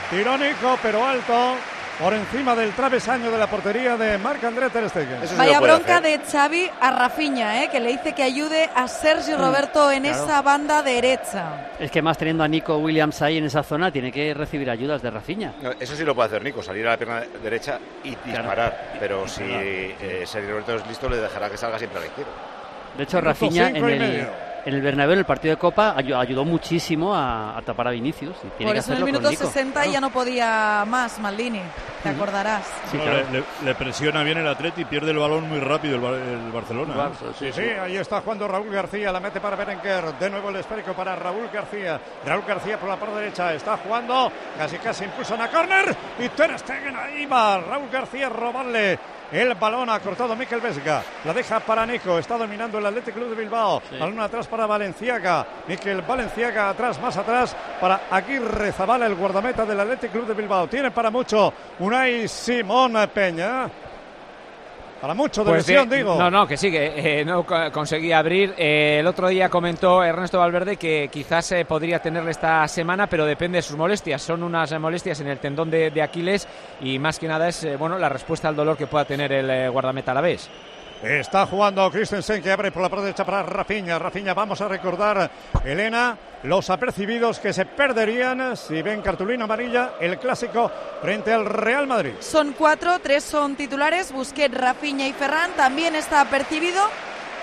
Tiró Nico, pero alto. Por encima del travesaño de la portería de Marc André Ter Stegen. Vaya bronca de Xavi a Rafinha, ¿eh? que le dice que ayude a Sergio Roberto en claro. esa banda derecha. Es que más teniendo a Nico Williams ahí en esa zona, tiene que recibir ayudas de Rafinha. No, Eso sí lo puede hacer Nico, salir a la pierna derecha y disparar. Pero si eh, Sergio Roberto es listo, le dejará que salga siempre a la izquierda. De hecho, Rafinha en el, en el Bernabéu, en el partido de Copa, ayu- ayudó muchísimo a, a tapar a Vinicius. Y tiene Por que eso en el minuto con Nico. 60 ya no podía más, Maldini. Te acordarás. No, le, le- le presiona bien el Atleti y pierde el balón muy rápido el, el Barcelona. ¿eh? Sí, sí, ahí está jugando Raúl García, la mete para Berenguer, de nuevo el esférico para Raúl García, Raúl García por la parte derecha, está jugando, casi casi impulsan a córner y Ter Stegen ahí va, Raúl García robarle el balón, ha cortado Miquel Vesga, la deja para Nico, está dominando el Athletic Club de Bilbao, balón atrás para Valenciaga, Miquel Valenciaga atrás, más atrás para Aguirre Zabala, el guardameta del Athletic Club de Bilbao, tiene para mucho Unai Simón Peña. Para mucho de Pues lesión, de- digo. No, no, que sí, que eh, no co- conseguía abrir. Eh, el otro día comentó Ernesto Valverde que quizás eh, podría tenerle esta semana, pero depende de sus molestias. Son unas eh, molestias en el tendón de, de Aquiles y más que nada es bueno la respuesta al dolor que pueda tener el guardameta a la vez. Está jugando Christensen que abre por la parte derecha para Rafinha. Rafinha, vamos a recordar, Elena, los apercibidos que se perderían si ven cartulina amarilla el clásico frente al Real Madrid. Son cuatro, tres son titulares, Busquets, Rafinha y Ferran. También está apercibido,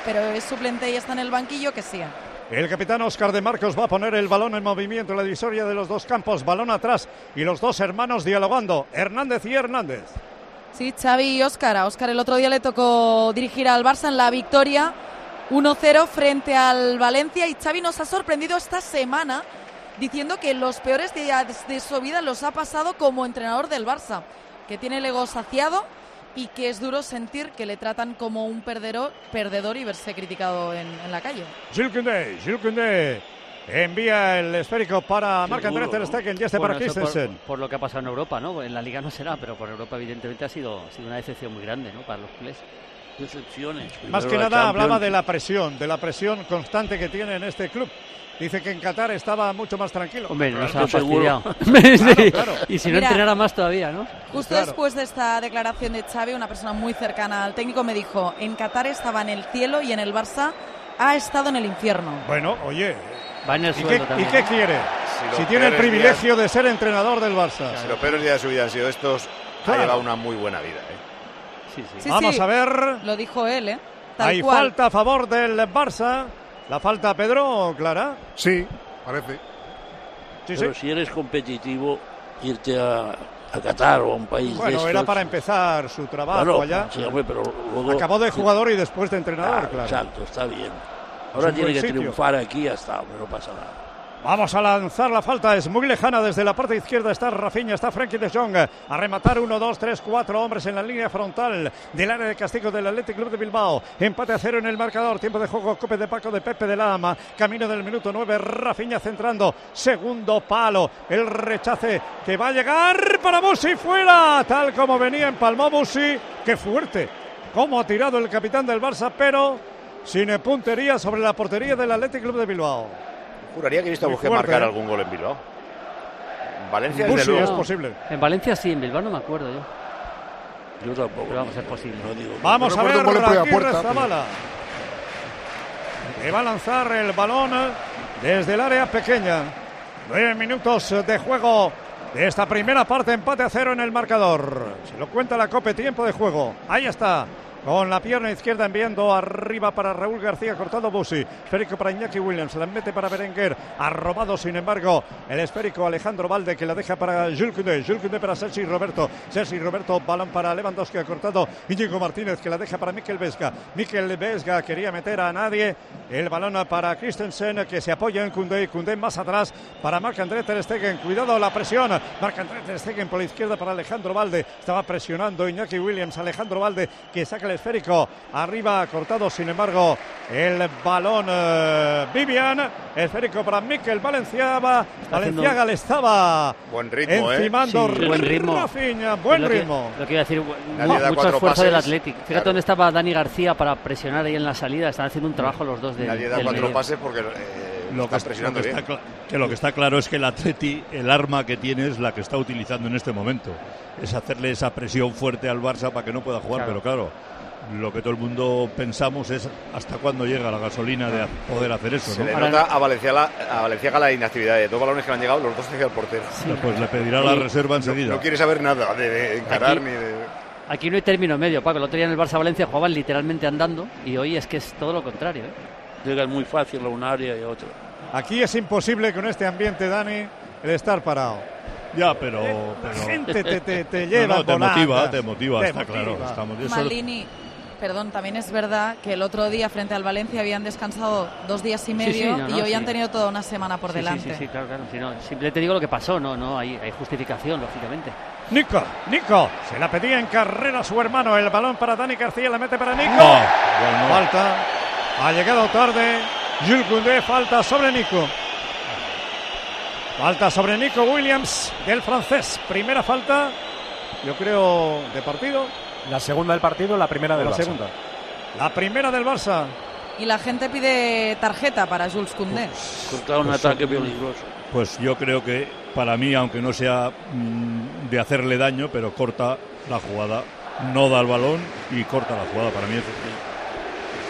pero es suplente y está en el banquillo, que siga. El capitán Oscar de Marcos va a poner el balón en movimiento en la divisoria de los dos campos. Balón atrás y los dos hermanos dialogando, Hernández y Hernández. Sí, Xavi y Óscar. A el otro día le tocó dirigir al Barça en la victoria 1-0 frente al Valencia y Xavi nos ha sorprendido esta semana diciendo que los peores días de su vida los ha pasado como entrenador del Barça, que tiene el ego saciado y que es duro sentir que le tratan como un perdedor, perdedor y verse criticado en, la calle. Jules Koundé, Jules Koundé envía el esférico para Marc André Ter Stegen y este Bueno, para eso por, Christensen. por lo que ha pasado en Europa, ¿no? En la Liga no será, pero por Europa evidentemente ha sido, ha sido una decepción muy grande, ¿no? Para los culés. Decepciones. Más que nada hablaba de la presión, de la presión constante que tiene en este club. Dice que en Qatar estaba mucho más tranquilo. Hombre, no se ha fastidiado. <laughs> <laughs> Sí. Claro, claro. Y si no Mira, entrenara más todavía, ¿no? Justo después de esta declaración de Xavi, una persona muy cercana al técnico me dijo, en Qatar estaba en el cielo y en el Barça ha estado en el infierno. Bueno, oye. Va en el ¿Y qué, y quiere? Si, tiene el privilegio de ser entrenador del Barça. Si los peores días de su vida han sido estos, Claro. ha llevado una muy buena vida. ¿eh? Sí, Vamos sí, a ver. Lo dijo él, ¿eh? Tal Hay cual. falta a favor del Barça. ¿La falta, Pedro, Clara? Sí, parece. Sí, Pero sí. si eres competitivo, irte a, a Qatar o a un país de Bueno, era para empezar su trabajo Claro, allá. sí, hombre, pero luego- Acabó de jugador y después de entrenador, Ah, claro. Exacto, está bien. Ahora tiene que sitio. triunfar aquí hasta, hombre, no pasa nada. Vamos a lanzar la falta, es muy lejana desde la parte izquierda. Está Rafinha, está Frankie de Jong. A rematar 1, 2, 3, 4 hombres en la línea frontal del área de castigo del Athletic Club de Bilbao. Empate a cero en el marcador. Tiempo de juego, cope de Paco de Pepe de Lama. Camino del minuto 9, Rafinha centrando. Segundo palo. El rechace que va a llegar para Musi fuera. Tal como venía empalmó Musi. Qué fuerte. Cómo ha tirado el capitán del Barça, pero sin puntería sobre la portería del Athletic Club de Bilbao. Juraría que he visto a Muy fuerte, marcar ¿eh? algún gol en Bilbao. En Valencia, Busi luego. es posible. En Valencia sí, en Bilbao no me acuerdo yo. Yo tampoco. Pero vamos, es posible. No digo. Vamos a ver en pero- Zabala. Que va a lanzar el balón desde el área pequeña. Nueve minutos de juego de esta primera parte. Empate a cero en el marcador. Se lo cuenta la Cope. Tiempo de juego. Ahí está. Con la pierna izquierda enviando arriba para Raúl García, cortado Busi. Esférico para Iñaki Williams, la mete para Berenguer. Ha robado, sin embargo, el esférico Alejandro Valde que la deja para Jules Koundé. Jules Koundé para Sergi Roberto. Sergi Roberto, balón para Lewandowski, ha cortado Íñigo Martínez que la deja para Miquel Vesga. Miquel Vesga quería meter a nadie. El balón para Christensen que se apoya en Koundé. Koundé más atrás para Marc-André Ter. Cuidado la presión. Marc-André Ter por la izquierda para Alejandro Valde. Estaba presionando Iñaki Williams. Alejandro Valde que saca el esférico. Arriba cortado, sin embargo, el balón eh, Vivian. Esférico para Miquel Valenciaga. Valenciaga le estaba Buen ritmo, ¿eh? encimando Sí, buen ritmo. Rafinha, buen lo que- ritmo. lo que iba a decir, cuatro esfuerzo del. Athletic. Fíjate Claro. dónde estaba Dani García para presionar ahí en la salida. Están haciendo un trabajo los dos de, Nadie da del cuatro medio. pases porque eh, Lo está que, presionando lo que bien. está que lo que está claro es que el Atleti, el arma que tiene es la que está utilizando en este momento. Es hacerle esa presión fuerte al Barça para que no pueda jugar. Claro. Pero claro, lo que todo el mundo pensamos es hasta cuándo llega la gasolina de poder hacer eso. Se ¿no? le nota a Valenciaga, a Valenciaga la inactividad de dos balones que le han llegado, los dos hacia el portero. Pues le pedirá la reserva enseguida. No quiere saber nada de, de encarar Aquí- ni de. Aquí no hay término medio, Paco. El otro día en el Barça Valencia jugaban literalmente andando y hoy es que es todo lo contrario. ¿eh? Llegan muy fácil a un área y a otra. Aquí es imposible con este ambiente, Dani, el estar parado. Ya, pero. La pero- gente te, te, te <laughs> No, lleva no, te volandas. motiva, te motiva, Te está claro. motiva. Estamos, eso- Maldini, perdón, también es verdad que el otro día frente al Valencia habían descansado dos días y medio Sí, sí, no, no, y hoy sí. han tenido toda una semana por delante. Sí, sí, claro, claro. Si no, simplemente digo lo que pasó, no, no, hay, hay justificación, lógicamente. Nico, Nico, se la pedía en carrera a su hermano. El balón para Dani García, la mete para Nico. No, igual no. Falta. Ha llegado tarde. Jules Koundé, falta sobre Nico. Falta sobre Nico Williams del francés. Primera falta, yo creo, de partido. La segunda del partido, la primera del la Barça. segunda. La primera del Barça. Y la gente pide tarjeta para Jules Koundé. Contra un Pues, ataque peligroso. Pues yo creo que para mí, aunque no sea mm, de hacerle daño, pero corta la jugada, no da el balón y corta la jugada. Para mí es.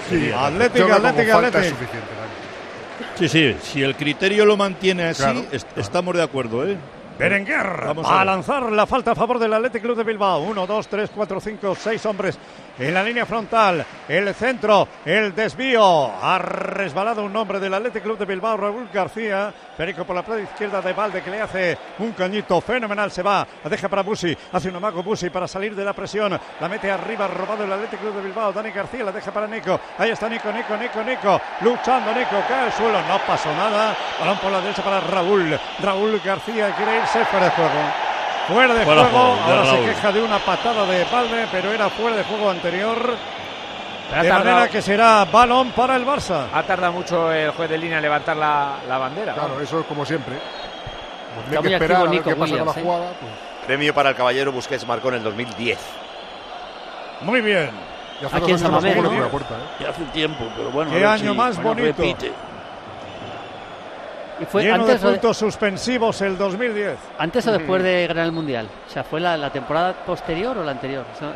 Sí, Atlético. suficiente. Dani. Sí, sí, si el criterio lo mantiene así, Claro, est- estamos de acuerdo, ¿eh? Berenguer Vamos a, a lanzar la falta a favor del Athletic Club de Bilbao. Uno, dos, tres, cuatro, cinco, seis hombres en la línea frontal. El centro, el desvío. Ha resbalado un hombre del Athletic Club de Bilbao, Raúl García. Perico por la playa izquierda de Valde que le hace un cañito fenomenal. Se va, la deja para Busi. Hace un amago Busi para salir de la presión. La mete arriba, robado el Athletic Club de Bilbao. Dani García la deja para Nico. Ahí está Nico, Nico, Nico, Nico. Luchando Nico, cae al suelo. No pasó nada. Balón por la derecha para Raúl. Raúl García quiere irse fuera de juego. Fuera de Fuera juego. juego, de Ahora se queja de una patada de Palme, pero era fuera de juego anterior. Ha De tardado- manera que será balón para el Barça. Ha tardado mucho el juez de línea en levantar la, la bandera. Claro, eso es como siempre. Está que esperar a ver qué pasa con la jugada. pues, Premio para el caballero Busquets marcó en el 2010. Muy bien. y hace Aquí en puerta, ¿eh? Ya hace tiempo, pero bueno. Qué año si más bonito. repite. Y fue Lleno de antes, de- puntos suspensivos el 2010. antes o después de ganar el Mundial. O sea, ¿fue la, la temporada posterior o la anterior? O sea,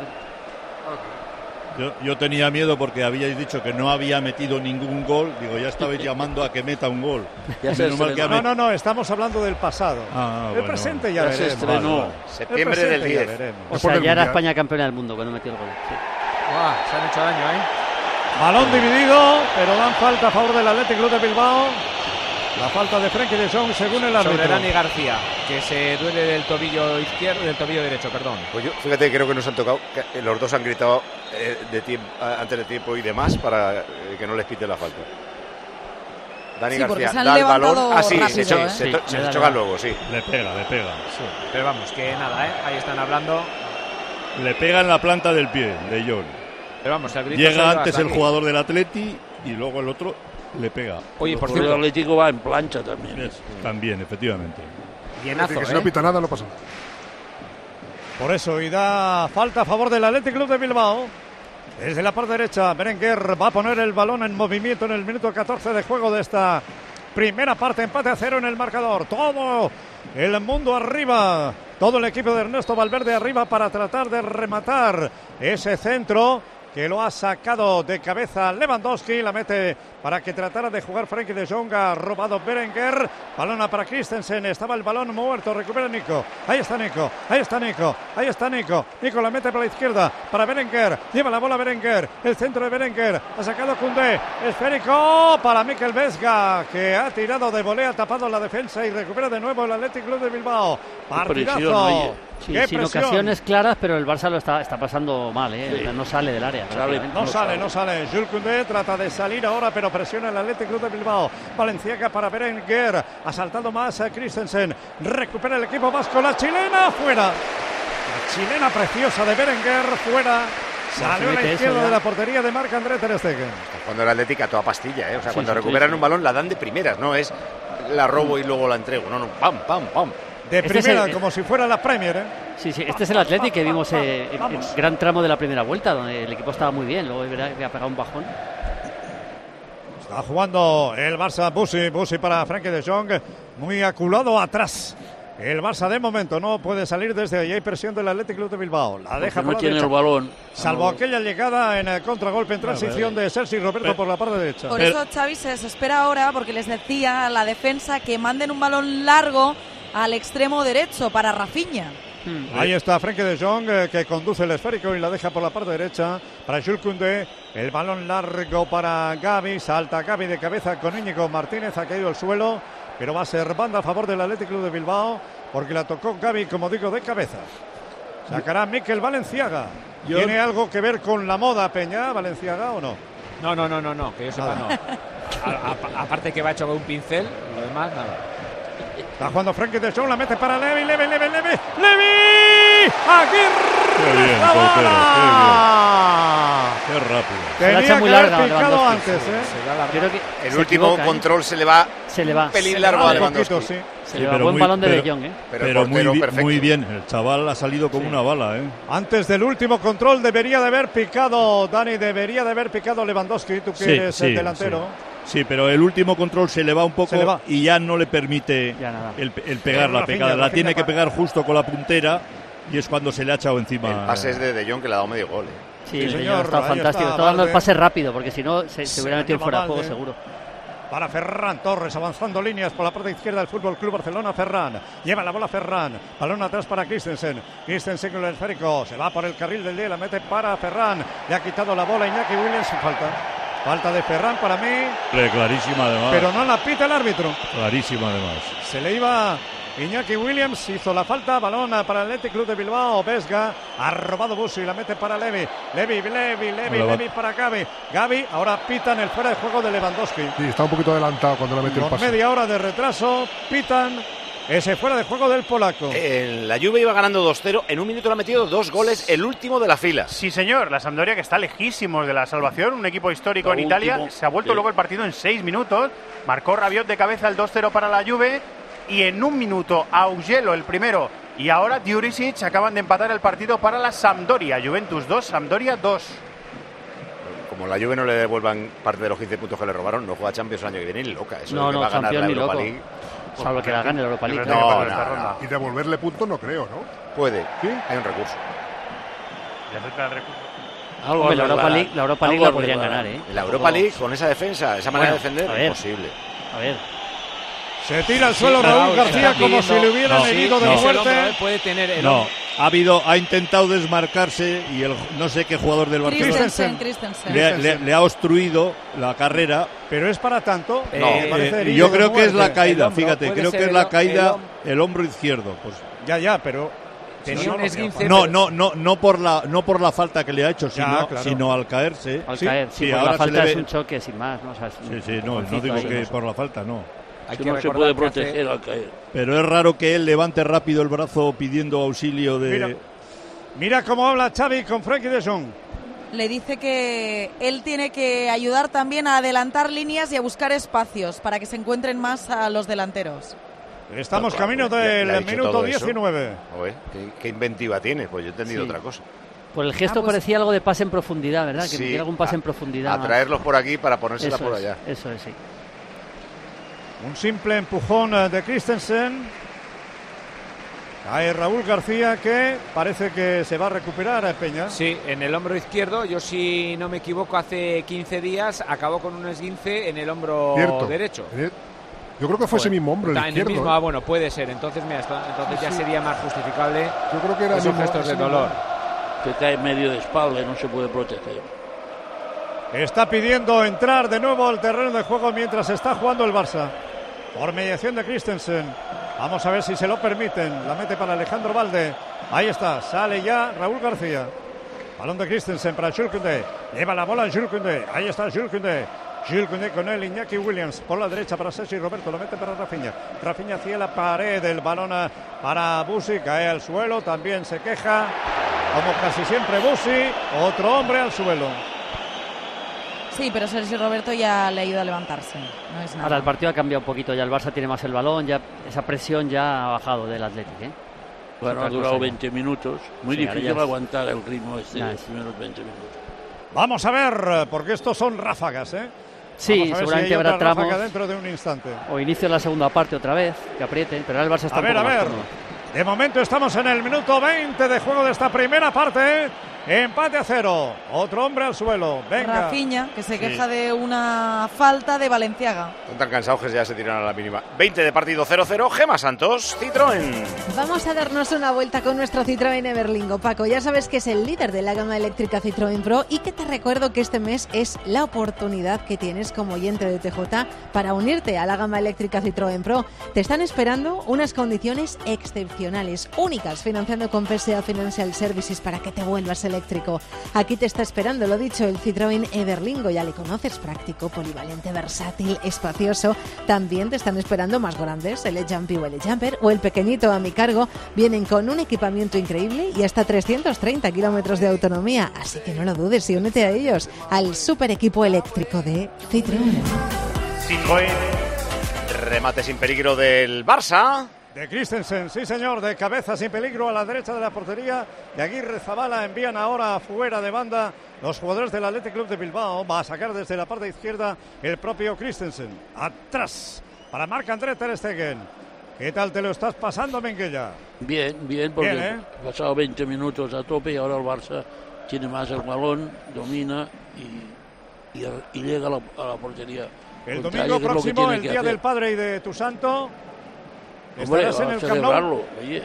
Yo, yo tenía miedo porque habíais dicho que no había metido ningún gol. Digo, ya estabais <laughs> llamando a que meta un gol. Ya se mal que. No, no, no, estamos hablando del pasado. Ah, el bueno. presente ya, Ya se veremos. estrenó. Vale, Septiembre El del presente ya 10. veremos. o sea, ya era. España campeona del mundo cuando metió el gol. sí. Se han hecho daño, ¿eh? Balón dividido, pero dan falta a favor del Athletic Club de Bilbao. La falta de Frenkie de Jong según el árbitro. Sobre Dani García, que se duele del tobillo izquierdo, del tobillo derecho, perdón. Pues yo, fíjate, creo que nos han tocado, que los dos han gritado eh, de tiempo, antes de tiempo y demás para eh, que no les pite la falta. Dani Sí, García se han da el balón. Ah, sí, rápido, se, cho- ¿eh? se Sí, se chocan luego, sí. Le pega, le pega. Pero vamos, que nada, ¿eh? Ahí están hablando. Le pega en la planta del pie de John. Pero vamos, el grito Llega antes el jugador del Atleti y luego el otro le pega. Oye, por el cierto, Atlético va en plancha también. Es- También, efectivamente. llenazo, que si no ¿eh? pita nada no pasa nada. Por eso, y da falta a favor del Athletic Club de Bilbao. Desde la parte derecha, Berenguer va a poner el balón en movimiento en el minuto 14 de juego de esta primera parte. Empate a cero en el marcador. Todo el mundo arriba. Todo el equipo de Ernesto Valverde arriba para tratar de rematar ese centro que lo ha sacado de cabeza Lewandowski, la mete para que tratara de jugar Frankie de Jong, ha robado Berenguer, balona para Christensen, estaba el balón muerto, recupera Nico, ahí está Nico, ahí está Nico, ahí está Nico, Nico la mete por la izquierda para Berenguer, lleva la bola Berenguer, el centro de Berenguer, ha sacado Cundé, esférico para Mikel Vesga, que ha tirado de volea, ha tapado la defensa y recupera de nuevo el Athletic Club de Bilbao. Partidazo. Sí, Qué sin presión. ocasiones claras, pero el Barça lo está, está pasando mal, ¿eh? no sale del área. No sale, no sale. Jules Koundé trata de salir ahora, pero presiona el Athletic Club de Bilbao. Valenciaga para Berenguer. Ha saltado más a Christensen. Recupera el equipo vasco. La chilena fuera. La chilena preciosa de Berenguer fuera. Salió a la izquierda de la portería de Marc André Ter Stegen. Cuando el Atlético a toda pastilla, ¿eh? O sea, Sí, cuando sí, recuperan sí. un balón la dan de primeras, no es la robo y luego la entrego. No, no, pam, pam, pam. De Este es primera, el- como si fuera la Premier, ¿eh? Sí, sí, este es el Athletic que vimos eh, en en gran tramo de la primera vuelta, donde el equipo estaba muy bien, luego es verdad que ha pegado un bajón. Está jugando el Barça Busi, Busi para Frankie de Jong, muy aculado atrás. El Barça de momento no puede salir desde ahí. Hay presión del Athletic Club de Bilbao. La deja no por la tiene derecha. el balón. Salvo No. aquella llegada en el contragolpe en transición de Sergi Roberto Pero- por la parte derecha. Por eso Xavi se desespera ahora porque les decía a la defensa que manden un balón largo al extremo derecho para Rafinha. Ahí está Frenkie de Jong eh, que conduce el esférico y la deja por la parte derecha para Jules Koundé. El balón largo para Gaby. Salta Gaby de cabeza con Íñigo Martínez. Ha caído al suelo, pero va a ser banda a favor del Athletic Club de Bilbao porque la tocó Gaby, como digo, de cabeza. Sacará Miquel Valenciaga. Yo- ¿Tiene algo que ver con la moda, Peña, Valenciaga o no? No, no, no, no, no, que yo sepa no. Aparte que va hecho con un pincel, lo demás nada. Está jugando Frenkie de Jong, la mete para Levi, Levi, Levi, Levi. ¡Levi! ¡Aguirre! Qué bien, ¡Zabala! Qué rápido. Se la Tenía echa muy que larga picado antes, ¿eh? Creo que El se último equivoca, ¿eh? control se le va Se le va. un pelín Se le largo va a Lewandowski. poquito, sí. Se Sí, le va buen muy- balón de pero- De Jong, ¿eh? Pero Pero muy, muy bien. El chaval ha salido como una bala, ¿eh? Antes del último control debería de haber picado, Dani, debería de haber picado Lewandowski, tú que Sí, eres el sí, delantero. Sí, pero el último control se le va un poco va. y ya no le permite el, el pegar la pegada. La tiene que pegar justo con la puntera y es cuando se le ha echado encima. El pase es de De Jong que le ha dado medio gol. ¿eh? Sí, Sí, el señor, señor está fantástico. está Está dando el pase rápido, porque si no se, se Se hubiera metido fuera de juego seguro. Para Ferran Torres, avanzando líneas por la parte izquierda del Fútbol Club Barcelona. Ferran lleva la bola Ferran, balón atrás para Christensen. Christensen con el esférico, se va por el carril del día, la mete para Ferran. Le ha quitado la bola Iñaki Williams y falta. Falta de Ferran para mí, Clarísima además. pero no la pita el árbitro. Clarísima además. Se le iba Iñaki Williams, hizo la falta, balón para el Athletic Club de Bilbao, Vesga, ha robado Busi, la mete para Levi, Levi, Levi, Levi, Levi para Gaby, Gaby, ahora pitan el fuera de juego de Lewandowski. Sí, está un poquito adelantado cuando le mete el Con pase. media hora de retraso, pitan ese fuera de juego del polaco. En la Juve iba ganando 2-0. En un minuto le ha metido dos goles, el último de la fila. Sí, señor. La Sampdoria que está lejísimos de la salvación, un equipo histórico en Italia. Se ha vuelto sí. luego el partido en seis minutos. Marcó Rabiot de cabeza el 2-0 para la Juve. Y en un minuto, Augello el primero. Y ahora Diurisic acaban de empatar el partido para la Sampdoria. Juventus 2, Sampdoria 2. Como la Juve no le devuelvan parte de los 15 puntos que le robaron, no juega Champions el año que viene ni loca. Eso No, de que no, va a ganar Champions la Europa. League. Salvo que la gane la Europa League. No, claro. no, no, no. Y devolverle puntos no creo, ¿no? Puede. Hay un recurso. Hombre, la Europa. League, la Europa League Algo la podrían ganar, ¿eh? La Europa League con esa defensa, esa manera Bueno, de defender, ver. imposible. A ver. Se tira al suelo Sí, Raúl García como si le hubieran no, herido de no. muerte. Puede tener el No, ha habido, ha intentado desmarcarse y el no sé qué jugador del Barcelona Christensen, Christensen. le, ha- le- le ha obstruido la carrera. Pero es para tanto. Eh, parece eh, herido yo creo que es la caída, hombro, fíjate, creo que es la el caída, el hombro izquierdo. Pues Ya, ya, pero. Tenía un esguince, no, no, no, no por la, no por la falta que le ha hecho, Ya, sino, claro. sino al caerse. Al caer, sí, ahora la se le falta ve- es un choque sin más, ¿no? O sea, Sí, sí, no, no digo que por la falta, no. Hay Que que no se puede que hace- proteger al caer. Pero es raro que él levante rápido el brazo pidiendo auxilio de. Mira, mira cómo habla Xavi con Frankie de Jong. Le dice que él tiene que ayudar también a adelantar líneas y a buscar espacios para que se encuentren más a los delanteros. Estamos Claro, camino le- le del minuto todo eso. 19. Joder, ¿qué, qué inventiva tiene? Pues yo he entendido Sí. otra cosa. Por el gesto Ah, pues- parecía algo de pase en profundidad, ¿verdad? Que Sí, algún pase a- en profundidad. A traerlos por aquí para ponérsela eso por es, allá. Eso es, sí. Un simple empujón eh, de Christensen. Cae Raúl García que parece que se va a recuperar a Peña. Sí, en el hombro izquierdo. Yo, si no me equivoco, hace 15 días acabó con un esguince en el hombro Cierto. derecho. Eh, Yo creo que fue ese mismo hombro, el Está en el izquierdo. mismo, ¿eh? ah, bueno, puede ser. Entonces, mira, esto- entonces ya Sí. sería más justificable Yo creo que era esos mismo- gestos de dolor. Que cae medio de espalda y no se puede proteger. Está pidiendo entrar de nuevo al terreno de juego mientras está jugando el Barça. Por mediación de Christensen. Vamos a ver si se lo permiten. La mete para Alejandro Valde. Ahí está. Sale ya Raúl García. Balón de Christensen para Koundé. Lleva la bola Koundé. Ahí está. Jules Koundé con él, Iñaki Williams por la derecha para Sergi Roberto, lo mete para Rafinha. Rafinha hacia la pared, el balón para Busi, cae al suelo, también se queja, como casi siempre Busi, otro hombre al suelo. Sí, pero Sergio Roberto ya le ayuda a levantarse. No es nada. Ahora el partido ha cambiado un poquito, ya el Barça tiene más el balón, ya esa presión ya ha bajado del Atlético. ¿eh? Bueno, ha durado cosa ya. 20 minutos. Muy Sí, difícil ya es- aguantar el ritmo este de los primeros 20 minutos. Vamos a ver, porque estos son ráfagas, ¿eh? Sí, Vamos a ver seguramente si hay habrá tramos. dentro de un instante. O inicio la segunda parte otra vez, que aprieten, pero ahora el Barça está A un ver, a poco ver. De momento estamos en el minuto 20 de juego de esta primera parte. Empate a cero. Otro hombre al suelo. Venga. Rafinha, que se Sí. queja de una falta de Valenciaga. Están tan cansados que ya se tiran a la mínima. 20 de partido 0-0. Gema Santos, Citroën. Vamos a darnos una vuelta con nuestro Citroën Everlingo. Paco, ya sabes que es el líder de la gama eléctrica Citroën Pro y que te recuerdo que este mes es la oportunidad que tienes como oyente de TJ para unirte a la gama eléctrica Citroën Pro. Te están esperando unas condiciones excepcionales, únicas, financiando con PSA Financial Services para que te vuelvas eléctrico. Aquí te está esperando, lo dicho, el Citroën Everlingo. Ya le conoces, práctico, polivalente, versátil, espacioso. También te están esperando más grandes, el E-Jumpy o el E-Jumper o el pequeñito a mi cargo. Vienen con un equipamiento increíble y hasta 330 kilómetros de autonomía. Así que no lo dudes y únete a ellos, al super equipo eléctrico de Citroën. Citroën. Remate sin peligro del Barça. De Christensen, sí señor, de cabeza sin peligro a la derecha de la portería. De Aguirre Zabala envían ahora fuera de banda los jugadores del Athletic Club de Bilbao. Va a sacar desde la parte izquierda el propio Christensen. Atrás para Marc André Ter Stegen. ¿Qué tal te lo estás pasando, Menguella? Bien, bien, porque Bien, ¿eh? ha pasado 20 minutos a tope y ahora el Barça tiene más el balón, domina y, y- y llega a la, a la portería. El domingo próximo, el Día hacer. del Padre y de tu santo. Hombre, Estarás en el Camp Nou. celebrarlo, oye.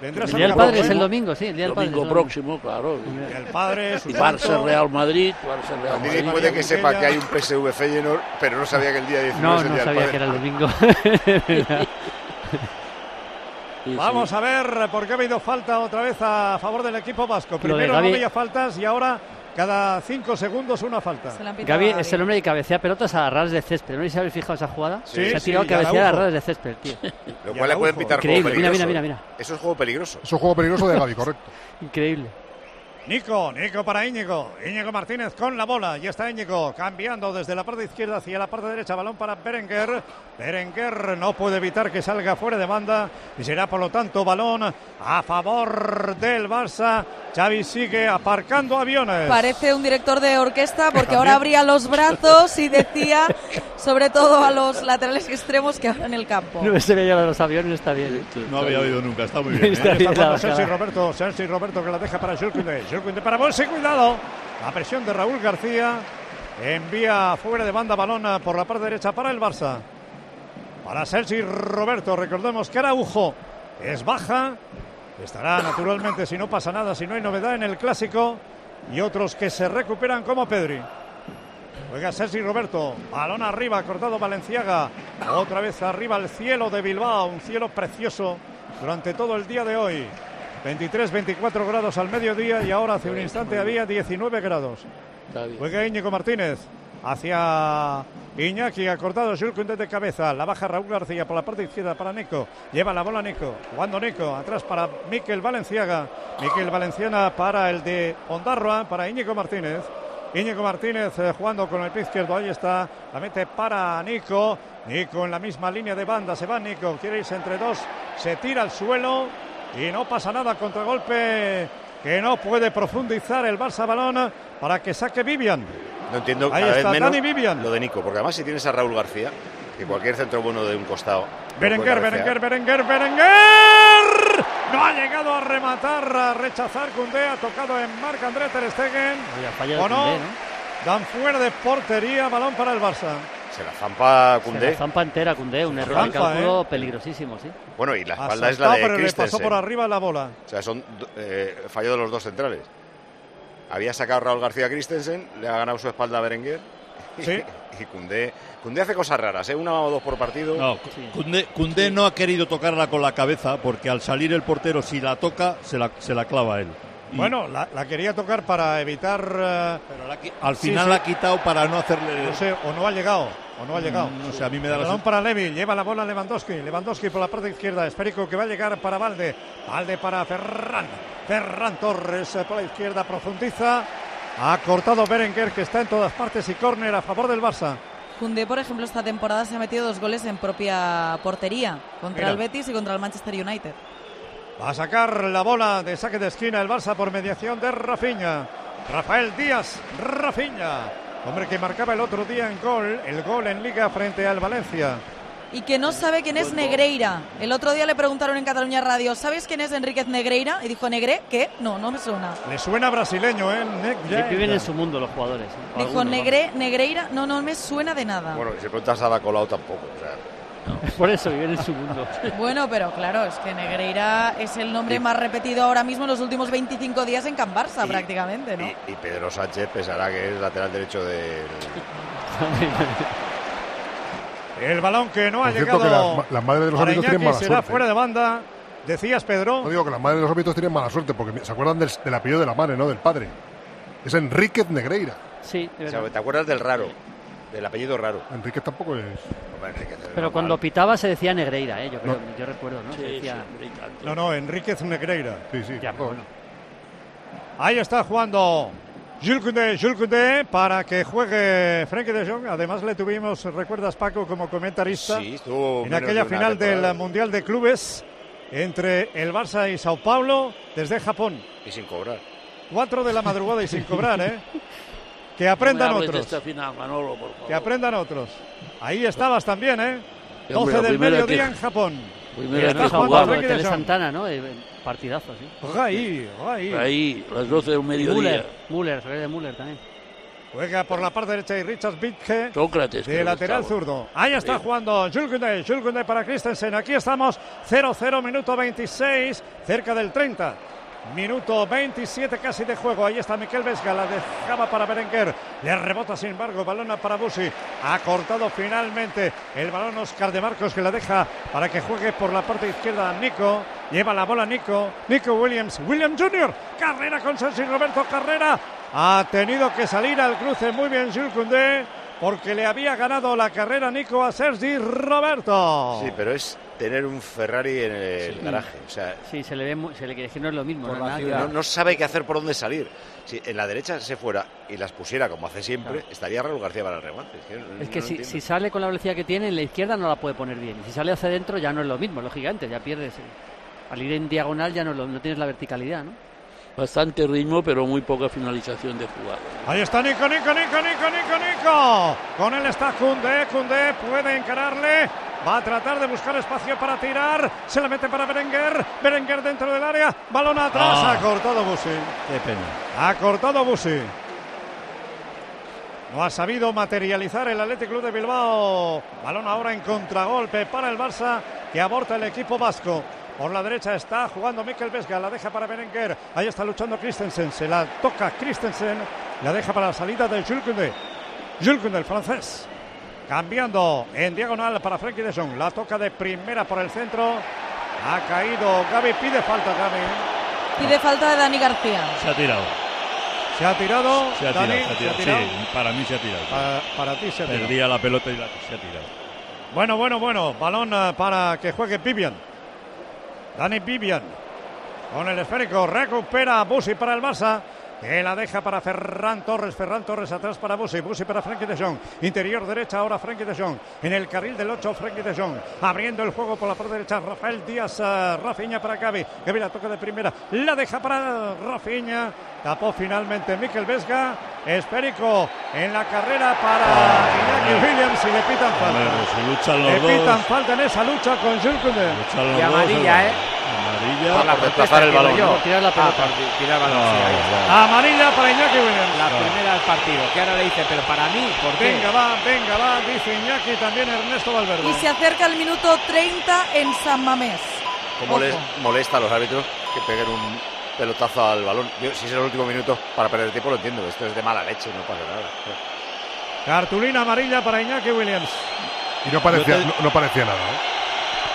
Vendrás El al Día del Camp Padre Nou, es el ¿eh? domingo, sí, el Día del Padre. Domingo es próximo, claro. El padre, su Y Barça. Real Madrid, Barça Real Madrid. puede que sepa que hay un PSV Feyenoord, pero no sabía que el día 19 No, es el no día del sabía padre. que era el domingo. <laughs> Vamos a ver por qué ha habido falta otra vez a favor del equipo vasco. Primero no había faltas y ahora cada cinco segundos una falta. Gaby es el hombre que cabecea pelotas a ras de césped. ¿No sé si habéis fijado esa jugada? Sí, Se ha sí, tirado a y cabecear a ras de césped, tío. Lo cual le pueden pitar juego Increíble. Mira, peligroso. mira, mira, mira. Eso es juego peligroso. Eso es juego peligroso de Gaby, correcto. Increíble. Nico, Nico para Íñigo. Íñigo Martínez con la bola. Ya está Íñigo cambiando desde la parte izquierda hacia la parte derecha. Balón para Berenguer. Berenguer no puede evitar que salga fuera de banda y será por lo tanto balón a favor del Barça. Xavi sigue aparcando aviones. Parece un director de orquesta porque ahora abría los brazos y decía, sobre todo a los laterales extremos que abran el campo. No se veía los aviones, está bien. No había oído nunca, está muy bien. Está ¿eh? bien Está. Roberto, Sergi Roberto que la deja para Para Bolsi, cuidado. La presión de Raúl García. Envía fuera de banda balón por la parte derecha para el Barça. Para Sergi Roberto, recordemos que Araujo es baja. Estará naturalmente si no pasa nada, si no hay novedad en el clásico. Y otros que se recuperan como Pedri. Juega Sergi Roberto, balón arriba, cortado Valenciaga. Otra vez arriba el cielo de Bilbao, un cielo precioso durante todo el día de hoy. 23, 24 grados al mediodía y ahora hace un instante había 19 grados. Juega Íñigo Martínez hacia Iñaki, ha cortado de cabeza, la baja Raúl García por la parte izquierda para Nico, lleva la bola Nico, jugando Nico, atrás para Miquel Valenciaga, Miquel Valenciana para el de Ondarroa, para Íñigo Martínez. Íñigo Martínez eh, jugando con el pie izquierdo, ahí está, la mete para Nico, Nico en la misma línea de banda, se va Nico, quiere irse entre dos, se tira al suelo y no pasa nada, contragolpe que no puede profundizar el Barça balón para que saque Vivian. No entiendo Ahí cada está vez menos Dani Vivian. lo de Nico, porque además si tienes a Raúl García, que cualquier centro bueno de un costado. Berenguer. Berenguer, Berenguer, Berenguer. No ha llegado a rematar, a rechazar Cundé, ha tocado en Marc André Ter Stegen. Oye, ¿O no? Koundé, ¿no? Dan fuera de portería, balón para el Barça. Se la zampa Se Cundé. la zampa entera Koundé, un error de cálculo peligrosísimo, sí. Bueno, y la espalda es la de pero le pasó por arriba la bola. O sea, son eh, fallo de los dos centrales. Había sacado Raúl García Christensen, le ha ganado su espalda a Berenguer. Sí. <laughs> y Cundé, Cundé hace cosas raras, ¿eh? una o dos por partido. No, Cundé, Cundé no ha querido tocarla con la cabeza porque al salir el portero, si la toca, se la, se la clava él. Bueno, la, la quería tocar para evitar. eh, al sí, final sí. la ha quitado para no hacerle. No sé, o no ha llegado, o no ha llegado. Mm, No sé, a mí me da la Balón para Levi, lleva la bola Lewandowski. Lewandowski por la parte izquierda, esférico que va a llegar para Valde. Valde para Ferran. Ferran Torres eh, por la izquierda, profundiza. Ha cortado Berenguer, que está en todas partes, y córner a favor del Barça. Koundé, por ejemplo, esta temporada se ha metido dos goles en propia portería, contra Mira. el Betis y contra el Manchester United. Va a sacar la bola de saque de esquina el Barça por mediación de Rafinha. Rafael Díaz, Rafinha. Hombre que marcaba el otro día en gol, el gol en Liga frente al Valencia. Y que no sabe quién es Negreira. El otro día le preguntaron en Cataluña Radio, ¿sabes quién es Enríquez Negreira? Y dijo, ¿Negre? ¿Qué? No, no me suena. Le suena brasileño, ¿eh? Negreira. Viven en su mundo los jugadores. ¿eh? Dijo, Negre, Negreira, no, no me suena de nada. Bueno, y si preguntas a Colau tampoco. O sea, <laughs> Por eso viven en su mundo. <laughs> Bueno, pero claro, es que Negreira es el nombre más repetido ahora mismo en los últimos 25 días en Can Barça, prácticamente, ¿no? y, y Pedro Sánchez pensará que es lateral derecho del. <laughs> El balón que no ha cierto, que llegado. las, las madres de los árbitros tienen mala será suerte. fuera de banda. Decías, Pedro. No digo que las madres de los árbitros tienen mala suerte, porque se acuerdan del, del apellido de la madre, no del padre. Es Enríquez Negreira. Sí, de O sea, verdad. ¿Te acuerdas del raro? Del apellido raro. Enríquez tampoco es. Enrique, Pero cuando pitaba se decía Negreira, ¿eh? yo, creo, yo recuerdo, ¿no? Se decía... No, no, Enríquez Negreira. Sí, sí. Ya, no. bueno. Ahí está jugando Jules Koundé, Jules Koundé para que juegue Frenkie de Jong. Además le tuvimos, recuerdas Paco, como comentarista Sí, estuvo en de aquella final temporada. del Mundial de Clubes entre el Barça y Sao Paulo desde Japón. Y sin cobrar. Cuatro de la madrugada y sin cobrar, ¿eh? <laughs> Que No aprendan de otros. esta final, Manolo, por favor. Que aprendan otros. Ahí estabas también, ¿eh? Sí, hombre, 12 la del mediodía que- en Japón. Primera Está que jugando jugaba. Tele. Santana, ¿no? Eh, Partidazo, sí. Ahí, ahí. Ahí, las 12 del mediodía. Müller, Müller, se ve de Müller también. Juega por la parte derecha y Richard Bitke. Sócrates. De lateral estaba. zurdo. Ahí está jugando Jules Koundé. Jules Koundé para Christensen. Aquí estamos 0-0, minuto 26, cerca del 30. Minuto 27 casi de juego. Ahí está Miquel Vesga. La dejaba para Berenguer. Le rebota sin embargo. Balón para Busi. Ha cortado finalmente el balón Oscar de Marcos que la deja para que juegue por la parte izquierda Nico. Lleva la bola Nico. Nico Williams. Williams Jr. Carrera con Sergi Roberto Carrera. Ha tenido que salir al cruce muy bien Jules porque le había ganado la carrera Nico a Sergi Roberto. Sí, pero es tener un Ferrari en el Sí. garaje. O sea, Sí, se le ve, se le quiere decir no es lo mismo. No, no, no sabe qué hacer por dónde salir. Si en la derecha se fuera y las pusiera como hace siempre, estaría Raúl García para el remate. Es que, no- Es que no si, si sale con la velocidad que tiene, en la izquierda no la puede poner bien. Y si sale hacia adentro ya no es lo mismo, lógicamente, ya pierdes. eh. Al ir en diagonal ya no, lo- no tienes la verticalidad, ¿no? Bastante ritmo, pero muy poca finalización de jugada. Ahí está Nico, Nico, Nico, Nico, Nico, Nico. Con él está Cundé, Cundé puede encararle. Va a tratar de buscar espacio para tirar. Se la mete para Berenguer. Berenguer dentro del área. Balón atrás. Ah. Ha cortado Busi. Qué pena. Ha cortado Busi. No ha sabido materializar el Athletic Club de Bilbao. Balón ahora en contragolpe para el Barça que aborta el equipo vasco. Por la derecha está jugando Mikel Vesga, la deja para Berenguer. Ahí está luchando Christensen, se la toca Christensen, la deja para la salida de Jules Koundé. Jules Koundé, el francés. Cambiando en diagonal para Frenkie de Jong. La toca de primera por el centro. Ha caído Gaby, pide falta Gaby. Pide falta de Dani García. Se ha tirado. Se ha tirado. Se ha Dani, tirado. Se ha tirado. Sí, para mí se ha tirado. Para, para ti se ha tirado. Perdía la pelota y la, se ha tirado. Bueno, bueno, bueno. Balón eh, para que juegue Vivian. Dani Vivian. Con el esférico recupera a Busi para el Barça. Que la deja para Ferran Torres. Ferran Torres atrás para Busi. Busi para Frankie de Jong. Interior derecha ahora Frankie de Jong. En el carril del 8 Frankie de Jong. Abriendo el juego por la parte derecha Rafael Díaz. Uh, Rafiña para Gaby. Gaby la toca de primera. La deja para Rafiña. Tapó finalmente Miquel Vesga. Esférico en la carrera para Iñaki Williams y le pitan falta. Hombre, si luchan los le dos. pitan falta en esa lucha con Jules Y dos, amarilla, ¿eh? Amarilla. La protesta, el balón, yo. ¿no? Tirar la Ah, pelota. por tirar balón, No, sí. Amarilla para Iñaki Williams. La primera del partido, que ahora le dice, pero para mí, ¿por qué? Venga, va, venga, va, dice Iñaki, también Ernesto Valverde. Y se acerca el minuto 30 en San Mamés. ¿Cómo les molesta a los árbitros que peguen un pelotazo al balón? Yo, si es el último minuto para perder tiempo, lo entiendo. Esto es de mala leche, no pasa nada. Cartulina amarilla para Iñaki Williams. Y no parecía, Yo te- no, no parecía nada. ¿eh?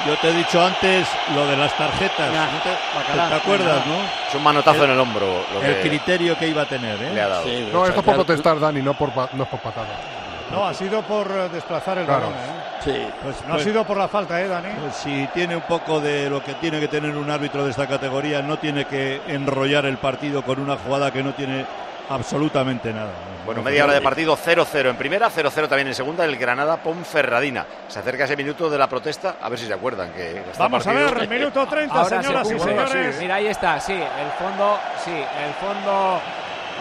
Yo te he dicho antes lo de las tarjetas. Ya, ¿no te, acuerdas, no? Es un manotazo en el hombro lo El que criterio que iba a tener, ¿eh? le ha dado. Sí, No, esto es por protestar, Dani, no, por, no es por patada. No, ha sido por eh, desplazar el Claro. balón. ¿eh? Sí. Pues, No ha pues- sido por la falta, ¿eh, Dani? pues si tiene un poco de lo que tiene que tener un árbitro de esta categoría, no tiene que enrollar el partido con una jugada que no tiene absolutamente nada. Bueno, media hora de partido 0-0 en primera, 0-0 también en segunda, el Granada Ponferradina. Se acerca ese minuto de la protesta, a ver si se acuerdan que está Vamos a ver, minuto 30, Ahora señoras se y señores. sí. Mira, ahí está, sí, el fondo, sí, el fondo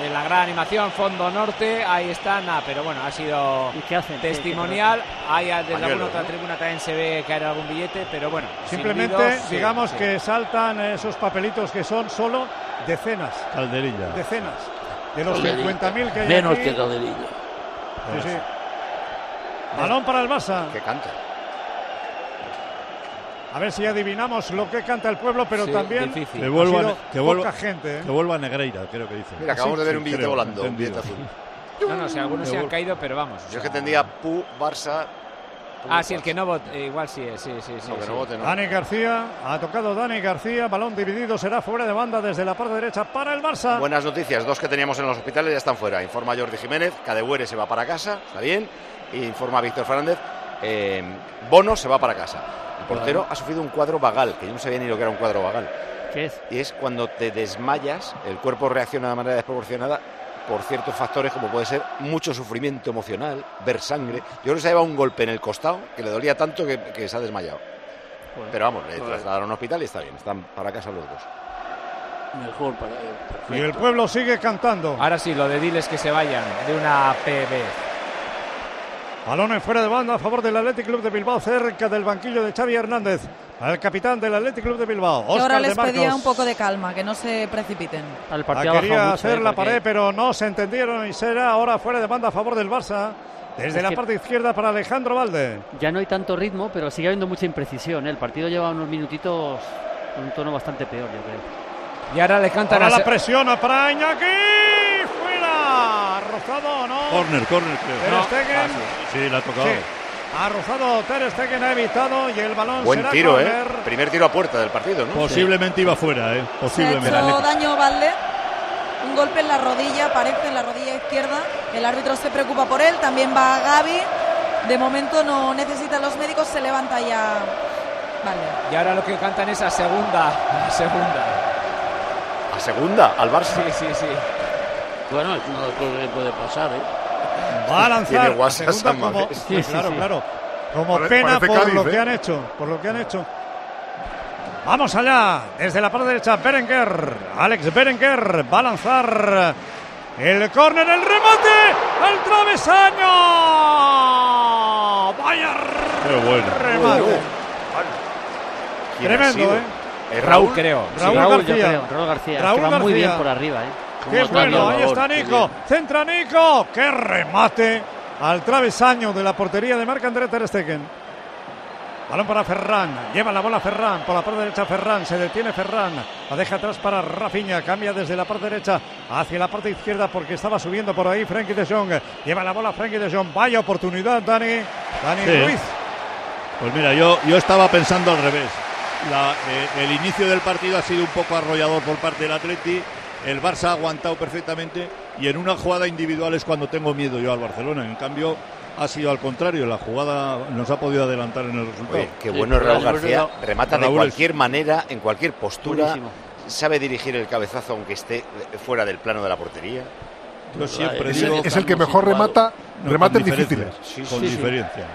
de la gran animación, fondo norte, ahí está, nada, pero bueno, ha sido ¿Y qué hacen? ¿Qué- testimonial. Ahí desde alguna otra ¿no? tribuna también se ve caer algún billete, pero bueno. Simplemente, digamos sí. que saltan esos papelitos que son solo decenas, Calderilla. decenas. De los Calderilla. 50.000 que hay Menos aquí. que Calderilla. Sí, sí. Balón para el Barça. Que canta. A ver si adivinamos lo que canta el pueblo, pero Sí, también difícil. Que ha vuelva, sido que vuelva, poca gente. ¿eh? que vuelva Negreira, creo que dice. Mira, acabamos de ver un billete creo, volando, un billete azul. No, no, si algunos Que se han caído, pero vamos. o Yo es que tendría Pu, Barça. Ah, sí, el que no vote, eh, igual sí, es, sí, sí, sí. No, que sí. no vote, no. Dani García, ha tocado Dani García, balón dividido, será fuera de banda desde la parte derecha para el Barça. Buenas noticias, dos que teníamos en los hospitales ya están fuera. Informa Jordi Jiménez, Cadehuere se va para casa, está bien. Y informa Víctor Fernández, eh, Bono se va para casa. El portero ha sufrido un cuadro vagal, que yo no sabía ni lo que era un cuadro vagal. ¿Qué es? Y es cuando te desmayas, el cuerpo reacciona de manera desproporcionada por ciertos factores como puede ser mucho sufrimiento emocional, ver sangre. Yo creo que se ha llevado un golpe en el costado que le dolía tanto que, que se ha desmayado. Joder. Pero vamos, le trasladaron a un hospital y está bien, están para casa los dos. Mejor para él. Y el pueblo sigue cantando. Ahora sí, lo de diles que se vayan de una PB. Balón en fuera de banda a favor del Athletic Club de Bilbao, cerca del banquillo de Xavi Hernández. Al capitán del Athletic Club de Bilbao, Que ahora de les Marcos. pedía un poco de calma, que no se precipiten. Al Ah, partido bajado quería mucho, hacer eh, la porque pared, pero no se entendieron y será ahora fuera de banda a favor del Barça. Desde Es la parte izquierda para Alejandro Valde. Ya no hay tanto ritmo, pero sigue habiendo mucha imprecisión. ¿eh? El partido lleva unos minutitos con un tono bastante peor, yo creo. Y ahora le cantan Ahora a la presión para Iñaki. Rozado, ¿no? Corner, corner, creo. Ter No. Stegen. Ah, Sí, la ha tocado. Sí. Ha rozado Ter Stegen, ha evitado y el balón Buen será tiro, ¿eh? Primer tiro a puerta del partido, ¿no? Posiblemente iba fuera, ¿eh? Se ha Posiblemente. hecho daño Valde. Un golpe en la rodilla, parece en la rodilla izquierda. El árbitro se preocupa por él. También va Gaby. De momento no necesita los médicos, se levanta ya. Vale. Y ahora lo que cantan es a segunda. A segunda. A segunda, al Barça. Sí, sí, sí. Bueno, es una cosa que puede pasar, ¿eh? Va a lanzar Tiene a guasas segunda como, Mamés. Sí, sí, claro, sí. claro. Como Pare- pena por Cádiz, lo ¿eh? que han hecho, por lo que han hecho. Vamos allá, desde la parte derecha, Berenguer, Alex Berenguer va a lanzar el córner, el remate, el travesaño. Vaya Qué bueno. remate. ¿Quién ha Tremendo? ¿eh? ¿Es Raúl, creo. Raúl Raúl, yo García. creo. Raúl García. es Raúl que va muy García. bien por arriba, ¿eh? Qué bueno, ahí está Nico. Centra Nico. Qué remate al travesaño de la portería de Marc André Ter Stegen. Balón para Ferran. Lleva la bola Ferran. Por la parte derecha Ferran. Se detiene Ferran. La deja atrás para Rafinha. Cambia desde la parte derecha hacia la parte izquierda porque estaba subiendo por ahí Frenkie de Jong. Lleva la bola Frenkie de Jong. Vaya oportunidad, Dani. Dani Sí. Ruiz. Pues mira, yo, yo estaba pensando al revés. La- eh, el inicio del partido ha sido un poco arrollador por parte del Atleti. El Barça ha aguantado perfectamente y en una jugada individual es cuando tengo miedo yo al Barcelona. En cambio, ha sido al contrario. La jugada nos ha podido adelantar en el resultado. Oye, qué Sí, bueno es pero Raúl García. Remata de es- cualquier manera, en cualquier postura. Buenísimo. sabe dirigir el cabezazo aunque esté fuera del plano de la portería? Yo siempre es, digo el, es el que mejor remata, No, remates difíciles. con diferencia.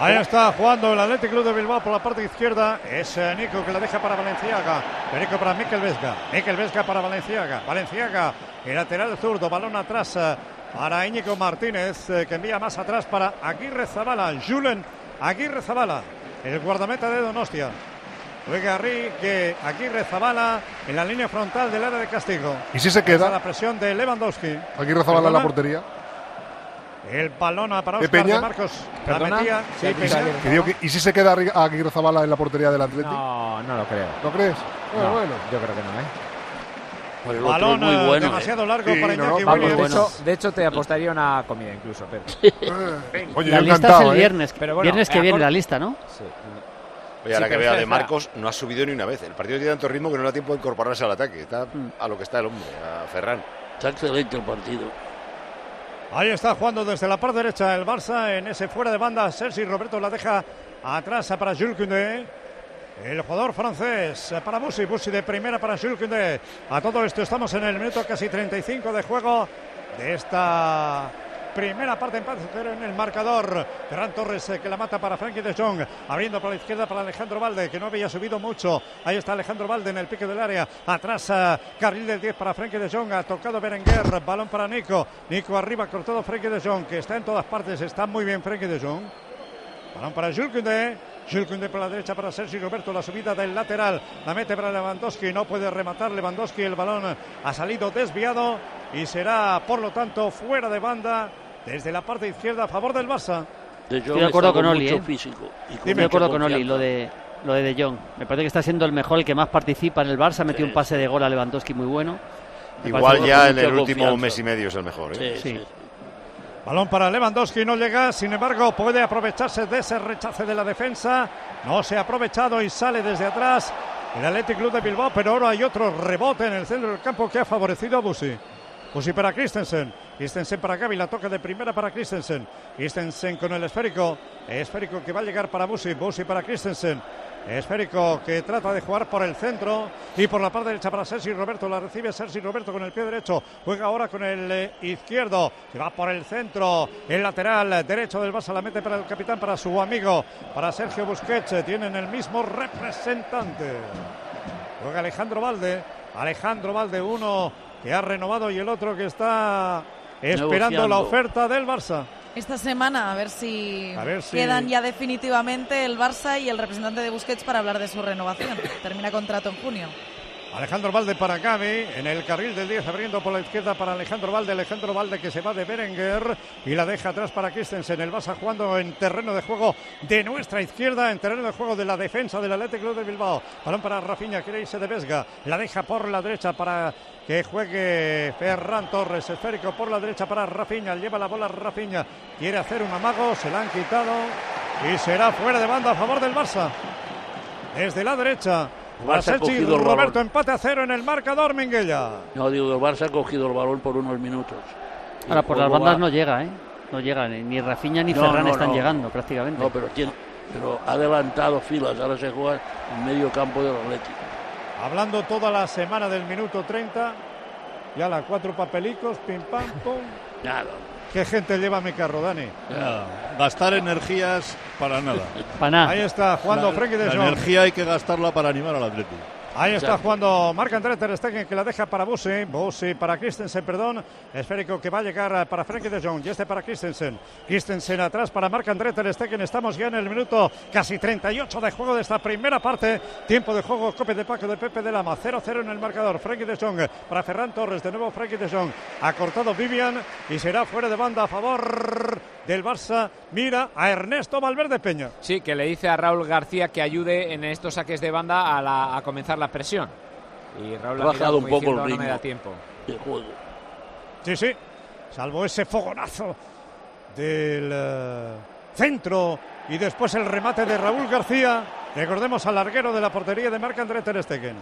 Ahí está jugando el Athletic Club de Bilbao por la parte izquierda. Es eh, Nico que la deja para Valenciaga. Nico para Miquel Vesga. Miquel Vesga para Valenciaga. Valenciaga, el lateral zurdo. Balón atrás eh, para Íñigo Martínez, eh, que envía más atrás para Aguirre Zabala. Julen Aguirre Zabala, el guardameta de Donostia. Juega que Aguirre Zabala en la línea frontal del área de castigo. ¿Y si se queda? la presión de Lewandowski. Aquí Zabala en la portería. El balón para ¿De Oscar de Peña? Marcos. La ¿Perdona? metía. Sí, Y si- Peña. que digo que- ¿Y si se queda Aguirre Zabala en la portería del Atlético? No, no lo creo. ¿No crees? Bueno, No, bueno. Yo creo que no, ¿eh? Pues Balón, muy eh, bueno, demasiado largo para Iñaki Vamos, Williams. de, hecho, de hecho, te apostaría una comida incluso, Pedro. Oye, la yo lista es el ¿eh? viernes. Pero bueno, viernes que eh, viene la lista, ¿no? Oye, ahora Sí, que vea de. Marcos, no ha subido ni una vez. El partido tiene tanto ritmo que no le da tiempo de incorporarse al ataque. Está a lo que está el hombre, a Ferran. Está excelente el partido. Ahí está jugando desde la parte derecha el Barça en ese fuera de banda. Sergi Roberto la deja atrás para Jules Koundé. El jugador francés para Busi, Busi de primera para Jules Koundé. A todo esto estamos en el minuto casi 35 de juego de esta primera parte empate cero en el marcador. Ferran Torres eh, que la mata para Frankie de Jong, abriendo por la izquierda para Alejandro Valde, que no había subido mucho. Ahí está Alejandro Valde en el pique del área. Atrás eh, carril del 10 para Frankie de Jong, ha tocado Berenguer, balón para Nico. Nico arriba, cortado Frankie de Jong, que está en todas partes, está muy bien Frankie de Jong. Balón para Jules Koundé. Jules Koundé por la derecha para Sergi Roberto. La subida del lateral. La mete para Lewandowski. No puede rematar Lewandowski. El balón ha salido desviado y será, por lo tanto, fuera de banda desde la parte izquierda a favor del Barça. De Estoy de acuerdo con Oli, mucho ¿eh? físico. y Estoy de acuerdo con Oli, lo de, lo de De Jong. Me parece que está siendo el mejor, el que más participa en el Barça. Metió un pase de gol a Lewandowski muy bueno. Me Igual ya en el último confianza. mes y medio es el mejor. ¿eh? Sí. Balón para Lewandowski, no llega, sin embargo puede aprovecharse de ese rechace de la defensa. No se ha aprovechado y sale desde atrás el Athletic Club de Bilbao, pero ahora hay otro rebote en el centro del campo que ha favorecido a Busi. Busi para Christensen, Christensen para Gaby, la toca de primera para Christensen. Christensen con el esférico, esférico que va a llegar para Busi, Busi para Christensen. Esférico que trata de jugar por el centro y por la parte derecha para Sergi Roberto. La recibe Sergi Roberto con el pie derecho. Juega ahora con el eh, izquierdo. Que va por el centro. El lateral derecho del Barça la mete para el capitán, para su amigo, para Sergio Busquets. Tienen el mismo representante. Juega Alejandro Valde. Alejandro Valde, uno que ha renovado y el otro que está esperando Negociando. la oferta del Barça. Esta semana, a ver si, A ver si- quedan ya definitivamente el Barça y el representante de Busquets para hablar de su renovación. Termina contrato en junio. Alejandro Valde para Gaby, en el carril del 10 abriendo por la izquierda para Alejandro Valde, Alejandro Valde que se va de Berenguer y la deja atrás para Christensen, el Barça jugando en terreno de juego de nuestra izquierda, en terreno de juego de la defensa del Athletic Club de Bilbao, balón para Rafinha, quiere irse de Vesga, la deja por la derecha para que juegue Ferran Torres, esférico por la derecha para Rafinha, lleva la bola Rafinha, quiere hacer un amago, se la han quitado y será fuera de banda a favor del Barça. Desde la derecha, para Barça ha Sergi cogido el balón. Roberto, empate a cero en el marcador, Minguella. No, digo, el Barça ha cogido el balón por unos minutos. Ahora, por las bandas va- no llega, ¿eh? No llega, ni, Rafinha ni No, Ferran no, están no. llegando prácticamente. No, pero, tiene, pero ha adelantado filas. Ahora se juega en medio campo del Atlético. Hablando toda la semana del minuto 30, ya la cuatro papelicos, pim pam, pum. <laughs> Nada. ¿Qué gente lleva mi carro, Dani? Nada, Gastar energías para nada. Para nada. Ahí está jugando La- Frenkie de La energía hay que gastarla para animar al Atlético. Ahí está jugando Marc André Ter Stegen que la deja para Busi, Busi para Christensen, perdón, esférico que va a llegar para Frenkie de Jong y este para Christensen. Christensen atrás para Marc André Ter Stegen, estamos ya en el minuto casi 38 de juego de esta primera parte. Tiempo de juego, cope de Paco de Pepe de Lama, 0-0 en el marcador. Frenkie de Jong para Ferran Torres, de nuevo Frenkie de Jong. Ha cortado Vivian y será fuera de banda a favor del Barça. Mira a Ernesto Valverde Peña. Sí, que le dice a Raúl García que ayude en estos saques de banda a, la- a comenzar la presión. Y Raúl Ha ha bajado un poco el diciendo, no me ritmo da tiempo. de juego. Sí, sí. Salvo ese fogonazo del eh, centro y después el remate de Raúl García. Recordemos al larguero de la portería de Marc André Ter Stegen.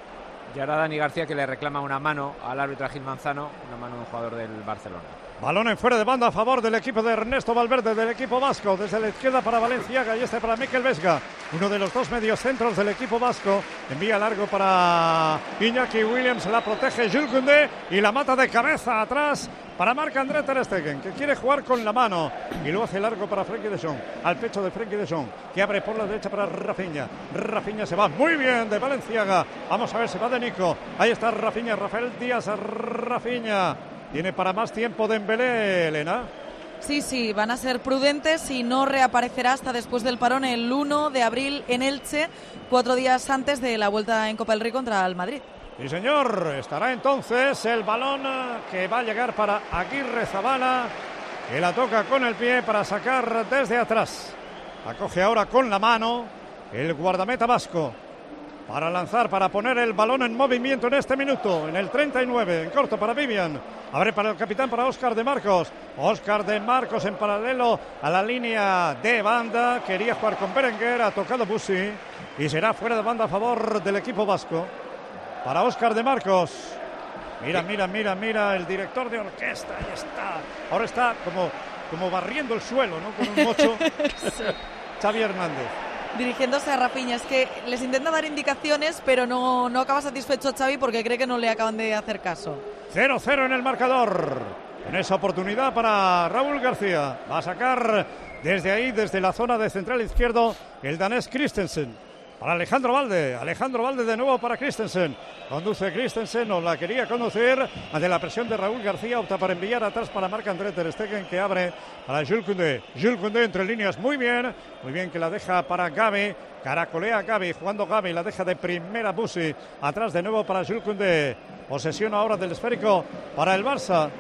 Y ahora Dani García que le reclama una mano al árbitro Gil Manzano, una mano de un jugador del Barcelona. Balón en fuera de banda a favor del equipo de Ernesto Valverde, del equipo vasco. Desde la izquierda para Valenciaga y este para Miquel Vesga. Uno de los dos mediocentros del equipo vasco. Envía largo para Iñaki Williams. La protege Jules Koundé y la mata de cabeza atrás para Marc André Ter Stegen, que quiere jugar con la mano. Y lo hace largo para Frenkie de Jong. Al pecho de Frenkie de Jong, que abre por la derecha para Rafinha. Rafinha se va muy bien de Valenciaga. Vamos a ver, se va de Nico. Ahí está Rafinha, Rafael Díaz, Rafinha. Tiene para más tiempo Dembélé, Elena. Sí, sí, van a ser prudentes y no reaparecerá hasta después del parón el 1 de abril en Elche, cuatro días antes de la vuelta en Copa del Rey contra el Madrid. Sí, señor, estará entonces el balón que va a llegar para Aguirre Zabala, que la toca con el pie para sacar desde atrás. La coge ahora con la mano el guardameta vasco para lanzar, para poner el balón en movimiento en este minuto, en el 39, en corto para Vivian. Abre para el capitán, para Oscar de Marcos. Oscar de Marcos en paralelo a la línea de banda. Quería jugar con Berenguer, ha tocado Busi y será fuera de banda a favor del equipo vasco. Para Oscar de Marcos. Mira, mira, mira, mira, el director de orquesta, ahí está. Ahora está como, como barriendo el suelo, ¿no? Con un mocho. <laughs> Xavi Hernández dirigiéndose a Rafinha. Es que les intenta dar indicaciones, pero no, no acaba satisfecho Xavi porque cree que no le acaban de hacer caso. 0-0 en el marcador. En esa oportunidad para Raúl García. Va a sacar desde ahí, desde la zona de central izquierdo, el danés Christensen. Para Alejandro Valde. Alejandro Valde de nuevo para Christensen. Conduce Christensen, no la quería conducir. Ante la presión de Raúl García, opta para enviar atrás para Marc André Ter Stegen, que abre para Jules Koundé. Jules Koundé entre líneas, muy bien. Muy bien que la deja para Gaby. Caracolea Gaby, jugando Gaby, la deja de primera Busi. Atrás de nuevo para Jules Koundé. Posesión ahora del esférico para el Barça.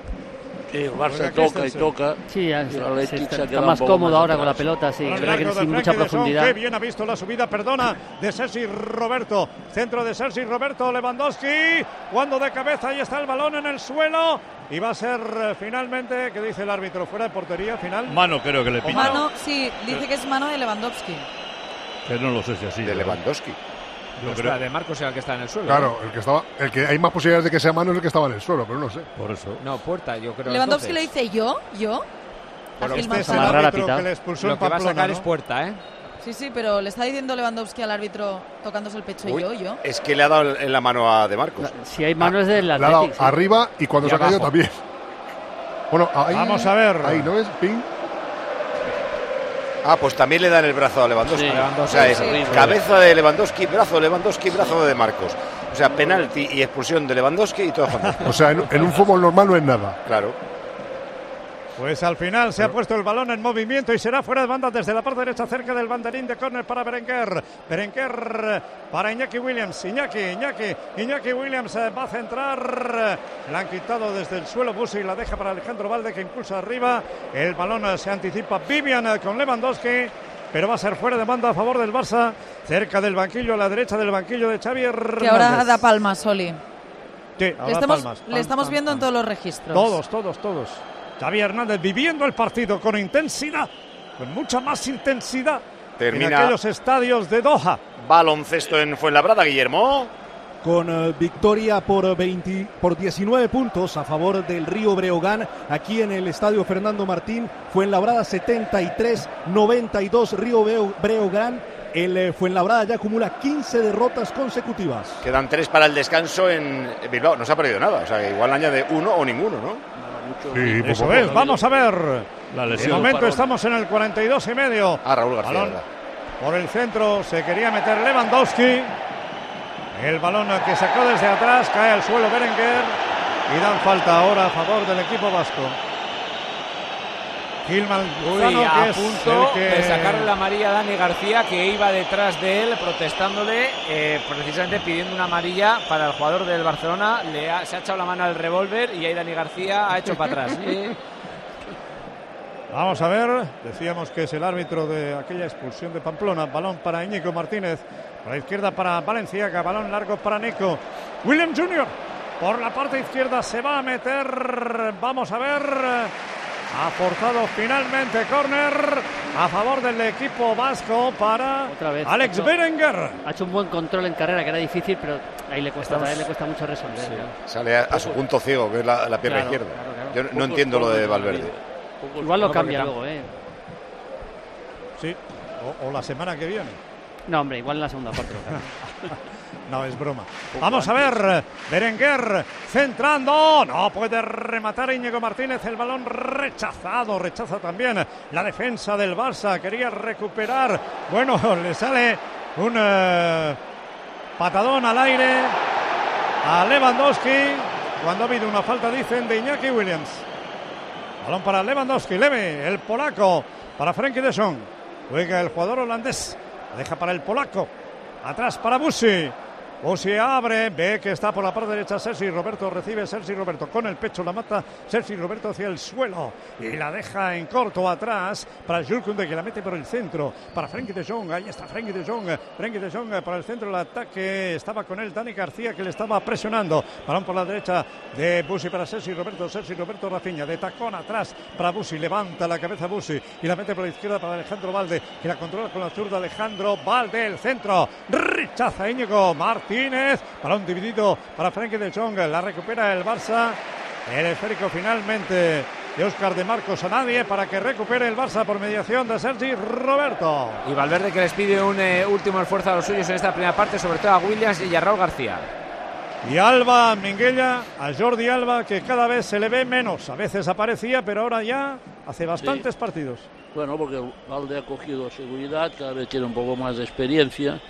Sí, el Barça toca y toca. Sí, está, más cómodo ahora con la pelota, sí. Verdad que sin mucha profundidad. Qué bien ha visto la subida, perdona, de Sergi Roberto. Centro de Sergi Roberto, Lewandowski. Cuando de cabeza, ahí está el balón en el suelo. Y va a ser eh, finalmente, ¿qué dice el árbitro? Fuera de portería, final. Mano creo que le pita. Mano, sí, dice que es mano de Lewandowski. Que no lo sé si así. De Lewandowski. Yo creo. de Marcos era el que está en el suelo. Claro, el que estaba, el que hay más posibilidades de que sea mano es el que estaba en el suelo, pero no sé. Por eso. No, puerta, yo creo. Lewandowski le dice yo, yo. Bueno, este es el árbitro que le expulsó Lo que va a sacar es puerta, ¿eh? Sí, sí, pero le está diciendo Lewandowski al árbitro tocándose el pecho Uy, yo, yo. Es que le ha dado en la mano a De Marcos. Si hay manos del Le ha dado Atlético. sí. arriba y cuando Y se ha caído también. Bueno, ahí, Vamos a ver. Ahí, ¿no ves? Ping. Ah, pues también le dan el brazo a Lewandowski. Sí, o sea, es sí. cabeza de Lewandowski, brazo de Lewandowski, brazo de Marcos. O sea, penalti y expulsión de Lewandowski y todo junto. O sea, en, en un fútbol normal no es nada. Claro. Pues al final se ha puesto el balón en movimiento y será fuera de banda desde la parte derecha cerca del banderín de córner para Berenguer. Berenguer para Iñaki Williams. Iñaki, Iñaki, Iñaki Williams eh, va a centrar. La han quitado desde el suelo Busi y la deja para Alejandro Valde que impulsa arriba. El balón eh, se anticipa Vivian eh, con Lewandowski. Pero va a ser fuera de banda a favor del Barça, cerca del banquillo, a la derecha del banquillo de Xavi Hernández. Que ahora da palmas, Soli. Sí, Le ahora estamos, palmas. le estamos viendo en todos los registros. Todos, todos, todos. Xavi Hernández viviendo el partido con intensidad, con mucha más intensidad que en Termina aquellos estadios de Doha. baloncesto en Fuenlabrada, Guillermo. con eh, victoria por, 20, por 19 puntos a favor del Río Breogán aquí en el Estadio Fernando Martín. Fuenlabrada 73, 92 Río Breo- Breogán. El eh, Fuenlabrada ya acumula 15 derrotas consecutivas. Quedan tres para el descanso en Bilbao. No se ha perdido nada. O sea, que igual añade uno o ninguno, ¿no? Sí, poco, Eso poco. es, vamos a ver. La De momento estamos en el 42 y medio. Ah, Raúl García. Por el centro, se quería meter Lewandowski. El balón que sacó desde atrás, cae al suelo Berenguer y dan falta ahora a favor del equipo vasco. Gilman Uy, a punto que- de sacarle la amarilla a Dani García, que iba detrás de él protestándole, eh, precisamente pidiendo una amarilla para el jugador del Barcelona. Le ha- se ha echado la mano al revólver y ahí Dani García ha hecho para atrás. <laughs> Vamos a ver, decíamos que es el árbitro de aquella expulsión de Pamplona. Balón para Íñigo Martínez, por la izquierda para Valenciaga, balón largo para Nico. William Junior, por la parte izquierda se va a meter, vamos a ver, Ha forzado finalmente córner a favor del equipo vasco para Otra vez. Alex Ha hecho- Berenguer. Ha hecho un buen control en carrera, que era difícil, pero ahí le cuesta, Estamos- a él le cuesta mucho resolver. ¿no? Sale a, a su punto ciego, que es la, la pierna Claro, izquierda. claro, claro. Yo no Pocos entiendo lo de Valverde. Igual lo No, cambia luego, ¿eh? Sí, o, o la semana que viene. No, hombre, igual en la segunda parte lo <laughs> cambia. No, es broma. Vamos a ver. Berenguer centrando. No puede rematar Íñigo Martínez. El balón rechazado. Rechaza también la defensa del Barça. Quería recuperar. Bueno, <laughs> le sale un eh, patadón al aire a Lewandowski. Cuando ha habido una falta, dicen, de Iñaki Williams. Balón para Lewandowski. Leve, el polaco. Para Frenkie de Jong. Juega el jugador holandés. La deja para el polaco. Atrás para Busi. Busi abre, ve que está por la parte derecha Sergi Roberto, recibe Sergi Roberto con el pecho, la mata Sergi Roberto hacia el suelo y la deja en corto atrás para Jules Koundé que la mete por el centro, para Frenkie de Jong, ahí está Frenkie de Jong, Frenkie de Jong para el centro del ataque, estaba con él Dani García que le estaba presionando, balón por la derecha de Busi para Sergi Roberto, Sergi Roberto Rafinha, de tacón atrás para Busi, levanta la cabeza Busi y la mete por la izquierda para Alejandro Valde que la controla con la zurda Alejandro Valde, el centro, rechaza Íñigo Martínez, balón dividido para Frenkie de Jong, la recupera el Barça, el esférico finalmente de Óscar de Marcos a nadie para que recupere el Barça por mediación de Sergi Roberto. Y Valverde que les pide un eh, último esfuerzo a los suyos en esta primera parte, sobre todo a Williams y a Raúl García. Y Alba Minguella, a Jordi Alba, que cada vez se le ve menos. A veces aparecía, pero ahora ya hace bastantes partidos. Bueno, porque Valde ha cogido seguridad, cada vez tiene un poco más de experiencia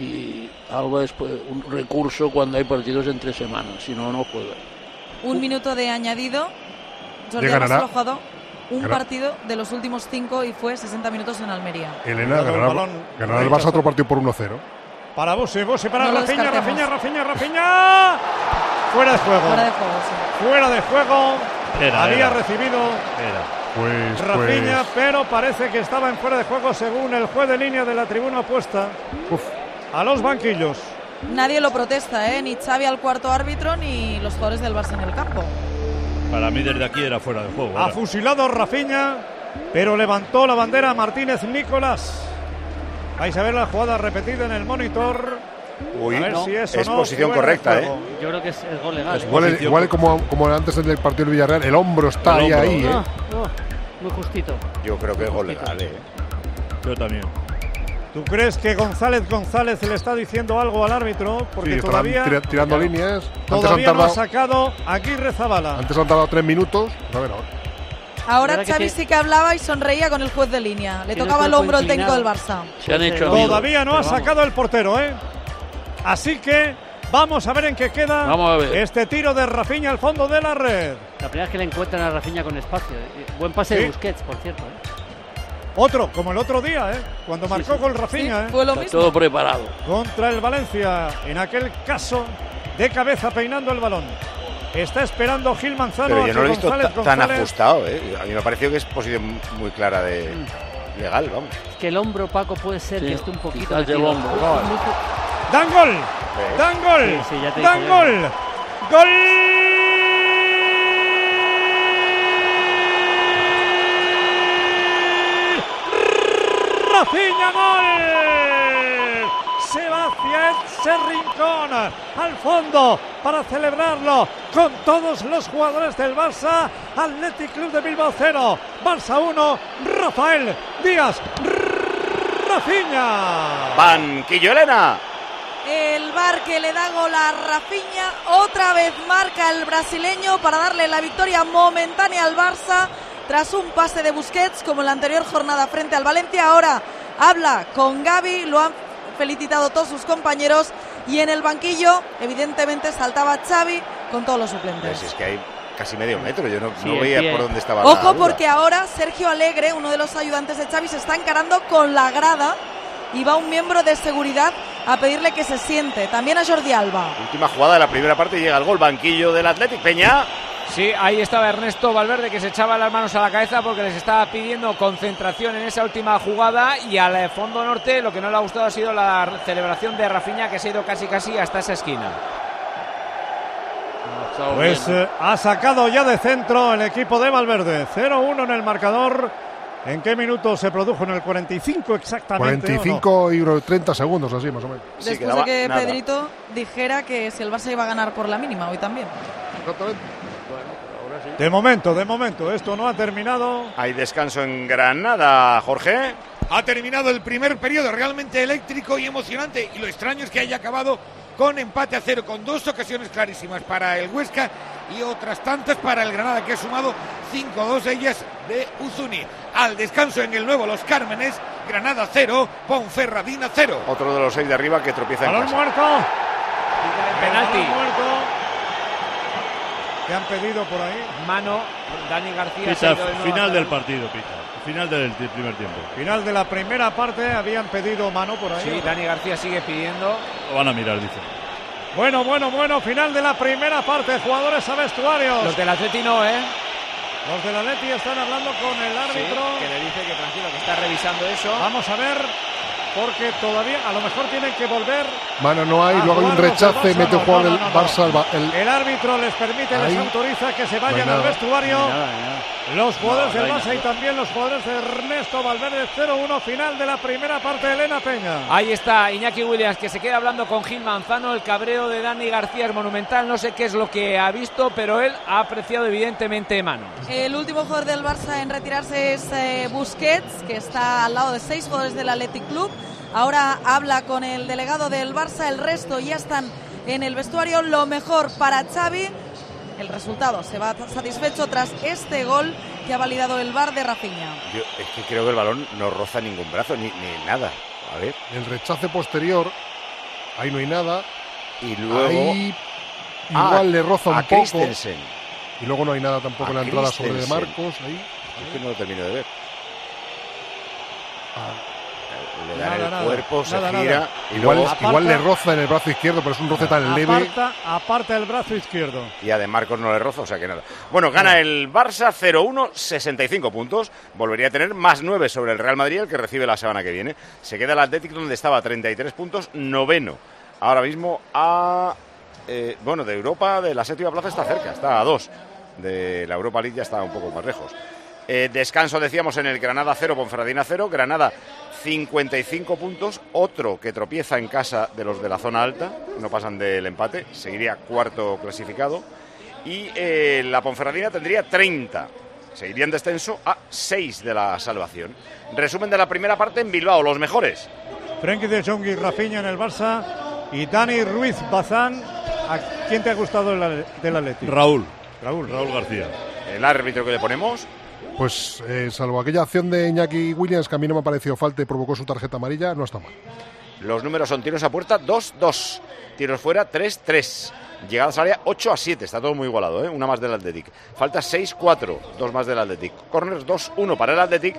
y Alba es pues, un recurso cuando hay partidos entre semanas, si no, no juega. Un minuto de añadido. Jordi ganará. jugado un Ganará. partido de los últimos cinco y fue 60 minutos en Almería. Elena, Cuidado, el ganará, balón ganará el Barça otro partido por 1-0. Para Busi, Busi para No descartemos. Rafinha, Rafinha, Rafinha. Fuera de juego. Fuera de juego, sí. Fuera de juego. Era, Había era. recibido Pues, Rafinha, pues pero parece que estaba en fuera de juego según el juez de línea de la tribuna opuesta. A los banquillos. Nadie lo protesta, ¿eh? Ni Xavi al cuarto árbitro ni los jugadores del Barça en el campo. Para mí desde aquí era fuera de juego. Ha era. fusilado Rafinha, pero levantó la bandera Martínez Nicolás. Vais a ver la jugada repetida en el monitor. Uy, a ver no. si es, o Es no posición correcta. ¿eh? Yo creo que es, es gol legal. ¿eh? igual, igual como, como antes del partido del Villarreal, el hombro está El ahí, hombro. ahí, ¿eh? Ah, oh, muy justito. Yo creo que es gol legal, ¿eh? Yo también. ¿Tú crees que González González le está diciendo algo al árbitro? Porque Sí, todavía, tira- tirando líneas. Antes han, todavía no ha sacado Aguirre Zabala. antes han tardado tres minutos. A ver ahora. Ahora Xavi sí que hablaba y sonreía con el juez de línea. Le tocaba el hombro el técnico del. Barça. Se han hecho amigos. Todavía no ha sacado el portero, ¿eh? Así que vamos a ver en qué queda Vamos a ver. este tiro de Rafinha al fondo de la red. La primera vez que le encuentran a Rafinha con espacio. Eh, Buen pase Sí. de Busquets, por cierto. ¿eh? Otro, como el otro día, ¿eh? Cuando marcó gol Rafinha, ¿eh? Fue lo Está mismo. todo preparado. contra el Valencia. En aquel caso, de cabeza peinando el balón. Está esperando Gil Manzano. Pero yo no lo he visto González, tan ajustado, ¿eh? A mí me pareció que es posición muy clara de legal, vamos. Es que el hombro, Paco, puede ser Sí, que esté un poquito. metido. hombro. ¡Dan gol! ¡Dan gol! Sí, sí, ya te ¡Dan gol! ¡Gol! Rafinha, gol. Se va hacia ese rincón, al fondo, para celebrarlo con todos los jugadores del Barça. Athletic Club de Bilbao 0, Barça 1, Rafael Díaz. Rafinha. Banquillo Elena. El bar que le da gol a Rafinha, otra vez marca el brasileño para darle la victoria momentánea al Barça tras un pase de Busquets como en la anterior jornada frente al Valencia. Ahora habla con Gaby, lo han felicitado todos sus compañeros y en el banquillo evidentemente saltaba Xavi con todos los Pues suplentes. es que hay casi medio metro, yo no, Sí, no el veía por dónde estaba Ojo porque ahora Sergio Alegre, uno de los ayudantes de Xavi, se está encarando con la grada y va un miembro de seguridad a pedirle que se siente. También a Jordi Alba. Última jugada de la primera parte y llega el gol. Banquillo del Athletic Peña. Sí, ahí estaba Ernesto Valverde que se echaba las manos a la cabeza porque les estaba pidiendo concentración en esa última jugada y al fondo norte lo que no le ha gustado ha sido la celebración de Rafinha que se ha ido casi casi hasta esa esquina. Pues eh, ha sacado ya de centro el equipo de Valverde. 0-1 en el marcador. ¿En qué minuto se produjo? En el 45 exactamente. ¿o no? 45 y 30 segundos, así más o menos. Después de que Pedrito dijera que si el Barça iba a ganar por la mínima hoy también. De momento, de momento, esto no ha terminado. Hay descanso en Granada, Jorge. Ha terminado el primer periodo realmente eléctrico y emocionante y lo extraño es que haya acabado con empate a cero, con dos ocasiones clarísimas para el Huesca y otras tantas para el Granada que ha sumado 5-2 ellas de Uzuni. Al descanso en el nuevo Los Cármenes, Granada 0, Ponferradina 0. Otro de los seis de arriba que tropieza en Balón casa. muerto. Penalti. Balón muerto. ¿Qué han pedido por ahí? Mano, Dani García. se Pita, ha ido de nuevo final del el- partido, Pita. Final del primer tiempo. Final de la primera parte, habían pedido mano por ahí. Sí, Dani García sigue pidiendo. Lo van a mirar, dice. Bueno, bueno, bueno, final de la primera parte, jugadores a vestuarios. Los del Atleti no, ¿eh? Los del Atleti están hablando con el árbitro. Sí, que le dice que tranquilo, que está revisando eso. Vamos a ver, porque todavía a lo mejor tienen que volver. Mano no hay, luego hay un rechace, Barça. mete No, un jugador no, del no, no, no. Barça. el el- árbitro les permite, les autoriza que se No vayan al vestuario. No Los jugadores No, no del Barça y también los jugadores de Ernesto Valverde 0-1 final de la primera parte de Elena Peña. Ahí está Iñaki Williams que se queda hablando con Gil Manzano. El cabreo de Dani García es monumental. No sé qué es lo que ha visto, pero él ha apreciado evidentemente mano. El último jugador del Barça en retirarse es eh, Busquets, que está al lado de seis jugadores del Athletic Club. Ahora habla con el delegado del Barça, el resto ya están en el vestuario. Lo mejor para Xavi, el resultado se va satisfecho tras este gol que ha validado el bar de Rafinha. Yo es que creo que el balón no roza ningún brazo ni, ni nada. A ver. El rechace posterior, ahí no hay nada. Y luego. Ahí Ah, igual le roza un a poco. Christensen. Y luego no hay nada tampoco A en la entrada sobre de. Marcos. Ahí. Es que no lo termino de ver. Le da Nada, en el nada, cuerpo, se nada, gira nada. y Igual, luego. igual le roza en el brazo izquierdo, pero es un roce tan leve. Aparta, aparta el brazo izquierdo. Y a De Marcos no le roza, o sea que nada. Bueno, gana el Barça 0-1, 65 puntos. Volvería a tener más 9 sobre el Real Madrid, el que recibe la semana que viene. Se queda el Atlético donde estaba a 33 puntos, noveno. Ahora mismo a. eh, bueno, de Europa, de la séptima plaza está cerca, está a 2. De la Europa League ya está un poco más lejos. Eh, descanso, decíamos, en el Granada 0, Ponferradina 0. Granada 55 puntos. Otro que tropieza en casa de los de la zona alta. No pasan del empate. Seguiría cuarto clasificado. Y eh, la Ponferradina tendría 30. Seguiría en descenso a 6 de la salvación. Resumen de la primera parte en Bilbao, los mejores. Frenkie de Jong y Rafinha en el Barça. Y Dani Ruiz Bazán. ¿A quién te ha gustado del Atlético? Raúl. Raúl. Raúl García. El árbitro que le ponemos. Pues eh, salvo aquella acción de Iñaki Williams que a mí no me ha parecido falta y provocó su tarjeta amarilla, no está mal. Los números son tiros a puerta 2-2, tiros fuera 3-3, llegadas al área 8 a 7, está todo muy igualado, ¿eh? una más del Athletic. Falta 6-4, dos más del Athletic. Corners 2-1 para el Athletic,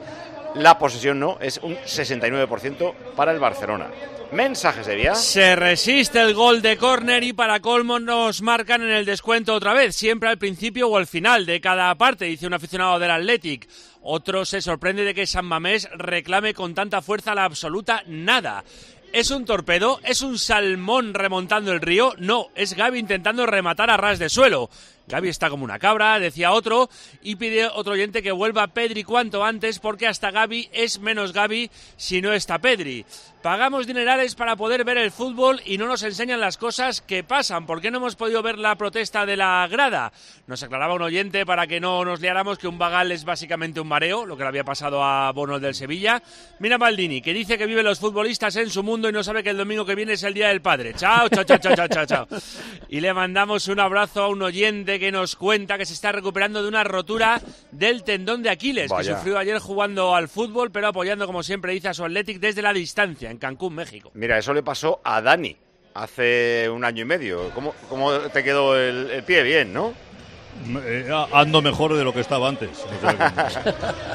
la posesión no, es un 69% para el Barcelona. Mensajes de vía. Se resiste el gol de córner y para colmo nos marcan en el descuento otra vez, siempre al principio o al final de cada parte, dice un aficionado del Athletic. Otro se sorprende de que San Mamés reclame con tanta fuerza la absoluta nada. ¿Es un torpedo? ¿Es un salmón remontando el río? No, es Gaby intentando rematar a ras de suelo. Gaby está como una cabra, decía otro, y pide otro oyente que vuelva Pedri cuanto antes porque hasta Gaby es menos Gaby si no está Pedri. Pagamos dinerales para poder ver el fútbol y no nos enseñan las cosas que pasan. ¿Por qué no hemos podido ver la protesta de la grada? Nos aclaraba un oyente para que no nos liáramos que un vagal es básicamente un mareo, lo que le había pasado a Bono del Sevilla. Mira Maldini, que dice que vive los futbolistas en su mundo y no sabe que el domingo que viene es el Día del Padre. Chao, chao, chao, chao, chao, chao, chao. Y le mandamos un abrazo a un oyente que nos cuenta que se está recuperando de una rotura del tendón de Aquiles, Vaya. que sufrió ayer jugando al fútbol, pero apoyando, como siempre dice, a su Athletic desde la distancia, en Cancún, México. Mira, eso le pasó a Dani hace un año y medio. ¿Cómo, cómo te quedó el, el pie? Bien, ¿no? Eh, ando mejor de lo que estaba antes. <laughs>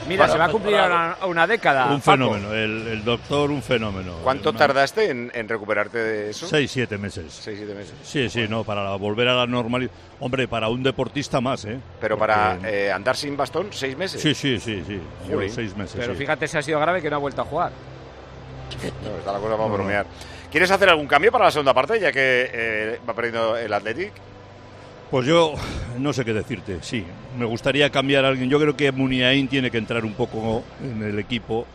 Mira, se va a cumplir una, una década. un Paco. fenómeno. El, el doctor, un fenómeno. ¿Cuánto Una- tardaste en, en recuperarte de eso? Seis, siete meses. Seis, siete meses. Sí, sí, no, para volver a la normalidad. Hombre, para un deportista más, ¿eh? Pero Porque- para eh, andar sin bastón, seis meses. Sí, sí, sí, sí. Yo seis meses. Pero sí. fíjate si ha sido grave que no ha vuelto a jugar. No, está la cosa para bromear. ¿Quieres hacer algún cambio para la segunda parte, ya que eh, va perdiendo el Athletic? Pues yo no sé qué decirte, sí. Me gustaría cambiar a alguien. Yo creo que Muniain tiene que entrar un poco en el equipo.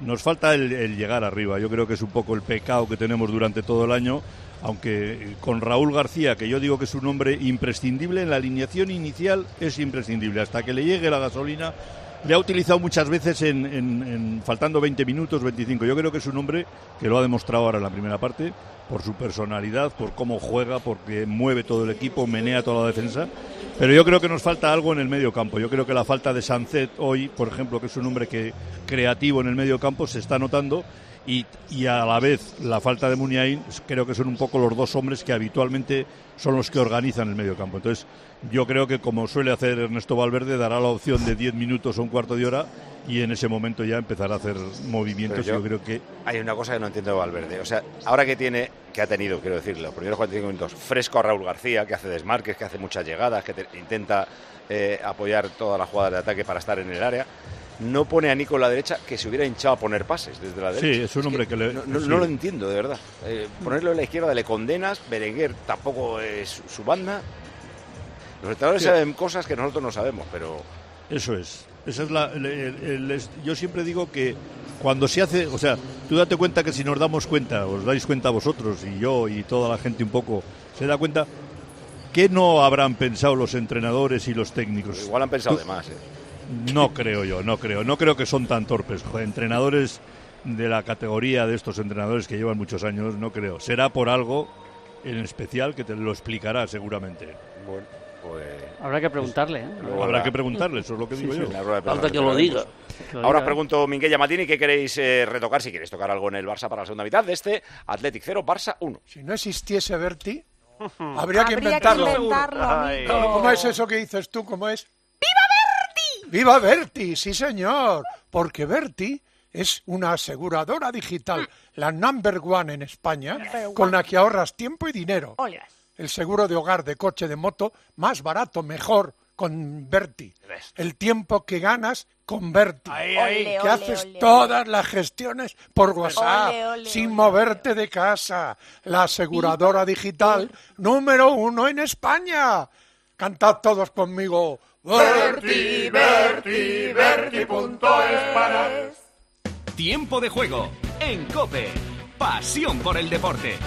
Nos falta el, el llegar arriba. Yo creo que es un poco el pecado que tenemos durante todo el año. Aunque con Raúl García, que yo digo que es un hombre imprescindible, en la alineación inicial es imprescindible. Hasta que le llegue la gasolina, le ha utilizado muchas veces en, faltando 20 minutos, 25. Yo creo que es un hombre que lo ha demostrado ahora en la primera parte por su personalidad, por cómo juega, porque mueve todo el equipo, menea toda la defensa. Pero yo creo que nos falta algo en el medio campo. Yo creo que la falta de Sancet hoy, por ejemplo, que es un hombre que creativo en el medio campo, se está notando. Y, y a la vez la falta de Muniain, creo que son un poco los dos hombres que habitualmente son los que organizan el medio campo. Entonces, yo creo que como suele hacer Ernesto Valverde, dará la opción de 10 minutos o un cuarto de hora y en ese momento ya empezará a hacer movimientos. Yo, creo que Hay una cosa que no entiendo de Valverde. O sea, ahora que tiene, que ha tenido, quiero decir, los primeros 45 minutos fresco a Raúl García, que hace desmarques, que hace muchas llegadas, que te- intenta eh, apoyar todas las jugadas de ataque para estar en el área, no pone a Nico en la derecha, que se hubiera hinchado a poner pases desde la Sí, derecha. es un hombre que le- No, no- sí. no lo entiendo, de verdad. Eh, ponerlo en la izquierda le condenas, Berenguer tampoco es su banda. Los entrenadores Sí. saben cosas que nosotros no sabemos, pero... Eso es. Esa es la, el- el- el- es- yo siempre digo que cuando se hace, o sea, tú date cuenta que si nos damos cuenta, os dais cuenta vosotros y yo y toda la gente un poco, se da cuenta que no habrán pensado los entrenadores y los técnicos. Igual han pensado Tú- de más. eh. No creo yo, no creo. No creo que son tan torpes. Joder, entrenadores de la categoría de estos entrenadores que llevan muchos años, no creo. Será por algo en especial que te lo explicará seguramente. Bueno, pues... Habrá que preguntarle, ¿eh? Habrá que preguntarle, eso es lo que digo Sí, yo. sí, Falta que lo diga. Ahora os pregunto, Minguella Matini, ¿qué queréis eh, retocar? Si queréis tocar algo en el Barça para la segunda mitad de este Athletic 0, Barça 1. Si no existiese Berti, <laughs> habría que Habría que inventarlo. inventarlo, ¿Cómo es eso que dices tú? ¿Cómo es? ¡Viva Berti! ¡Viva Berti! Sí, señor. Porque Berti es una aseguradora digital, la number one en España, con la que ahorras tiempo y dinero. El seguro de hogar, de coche, de moto, más barato, mejor, con Berti. El tiempo que ganas con Berti. ahí. Ole, que ole, haces ole, todas las gestiones por WhatsApp, sin moverte de casa. La aseguradora digital número uno en España. Cantad todos conmigo. Berti, Berti, Berti, punto es para... Tiempo de juego en Cope. Pasión por el deporte.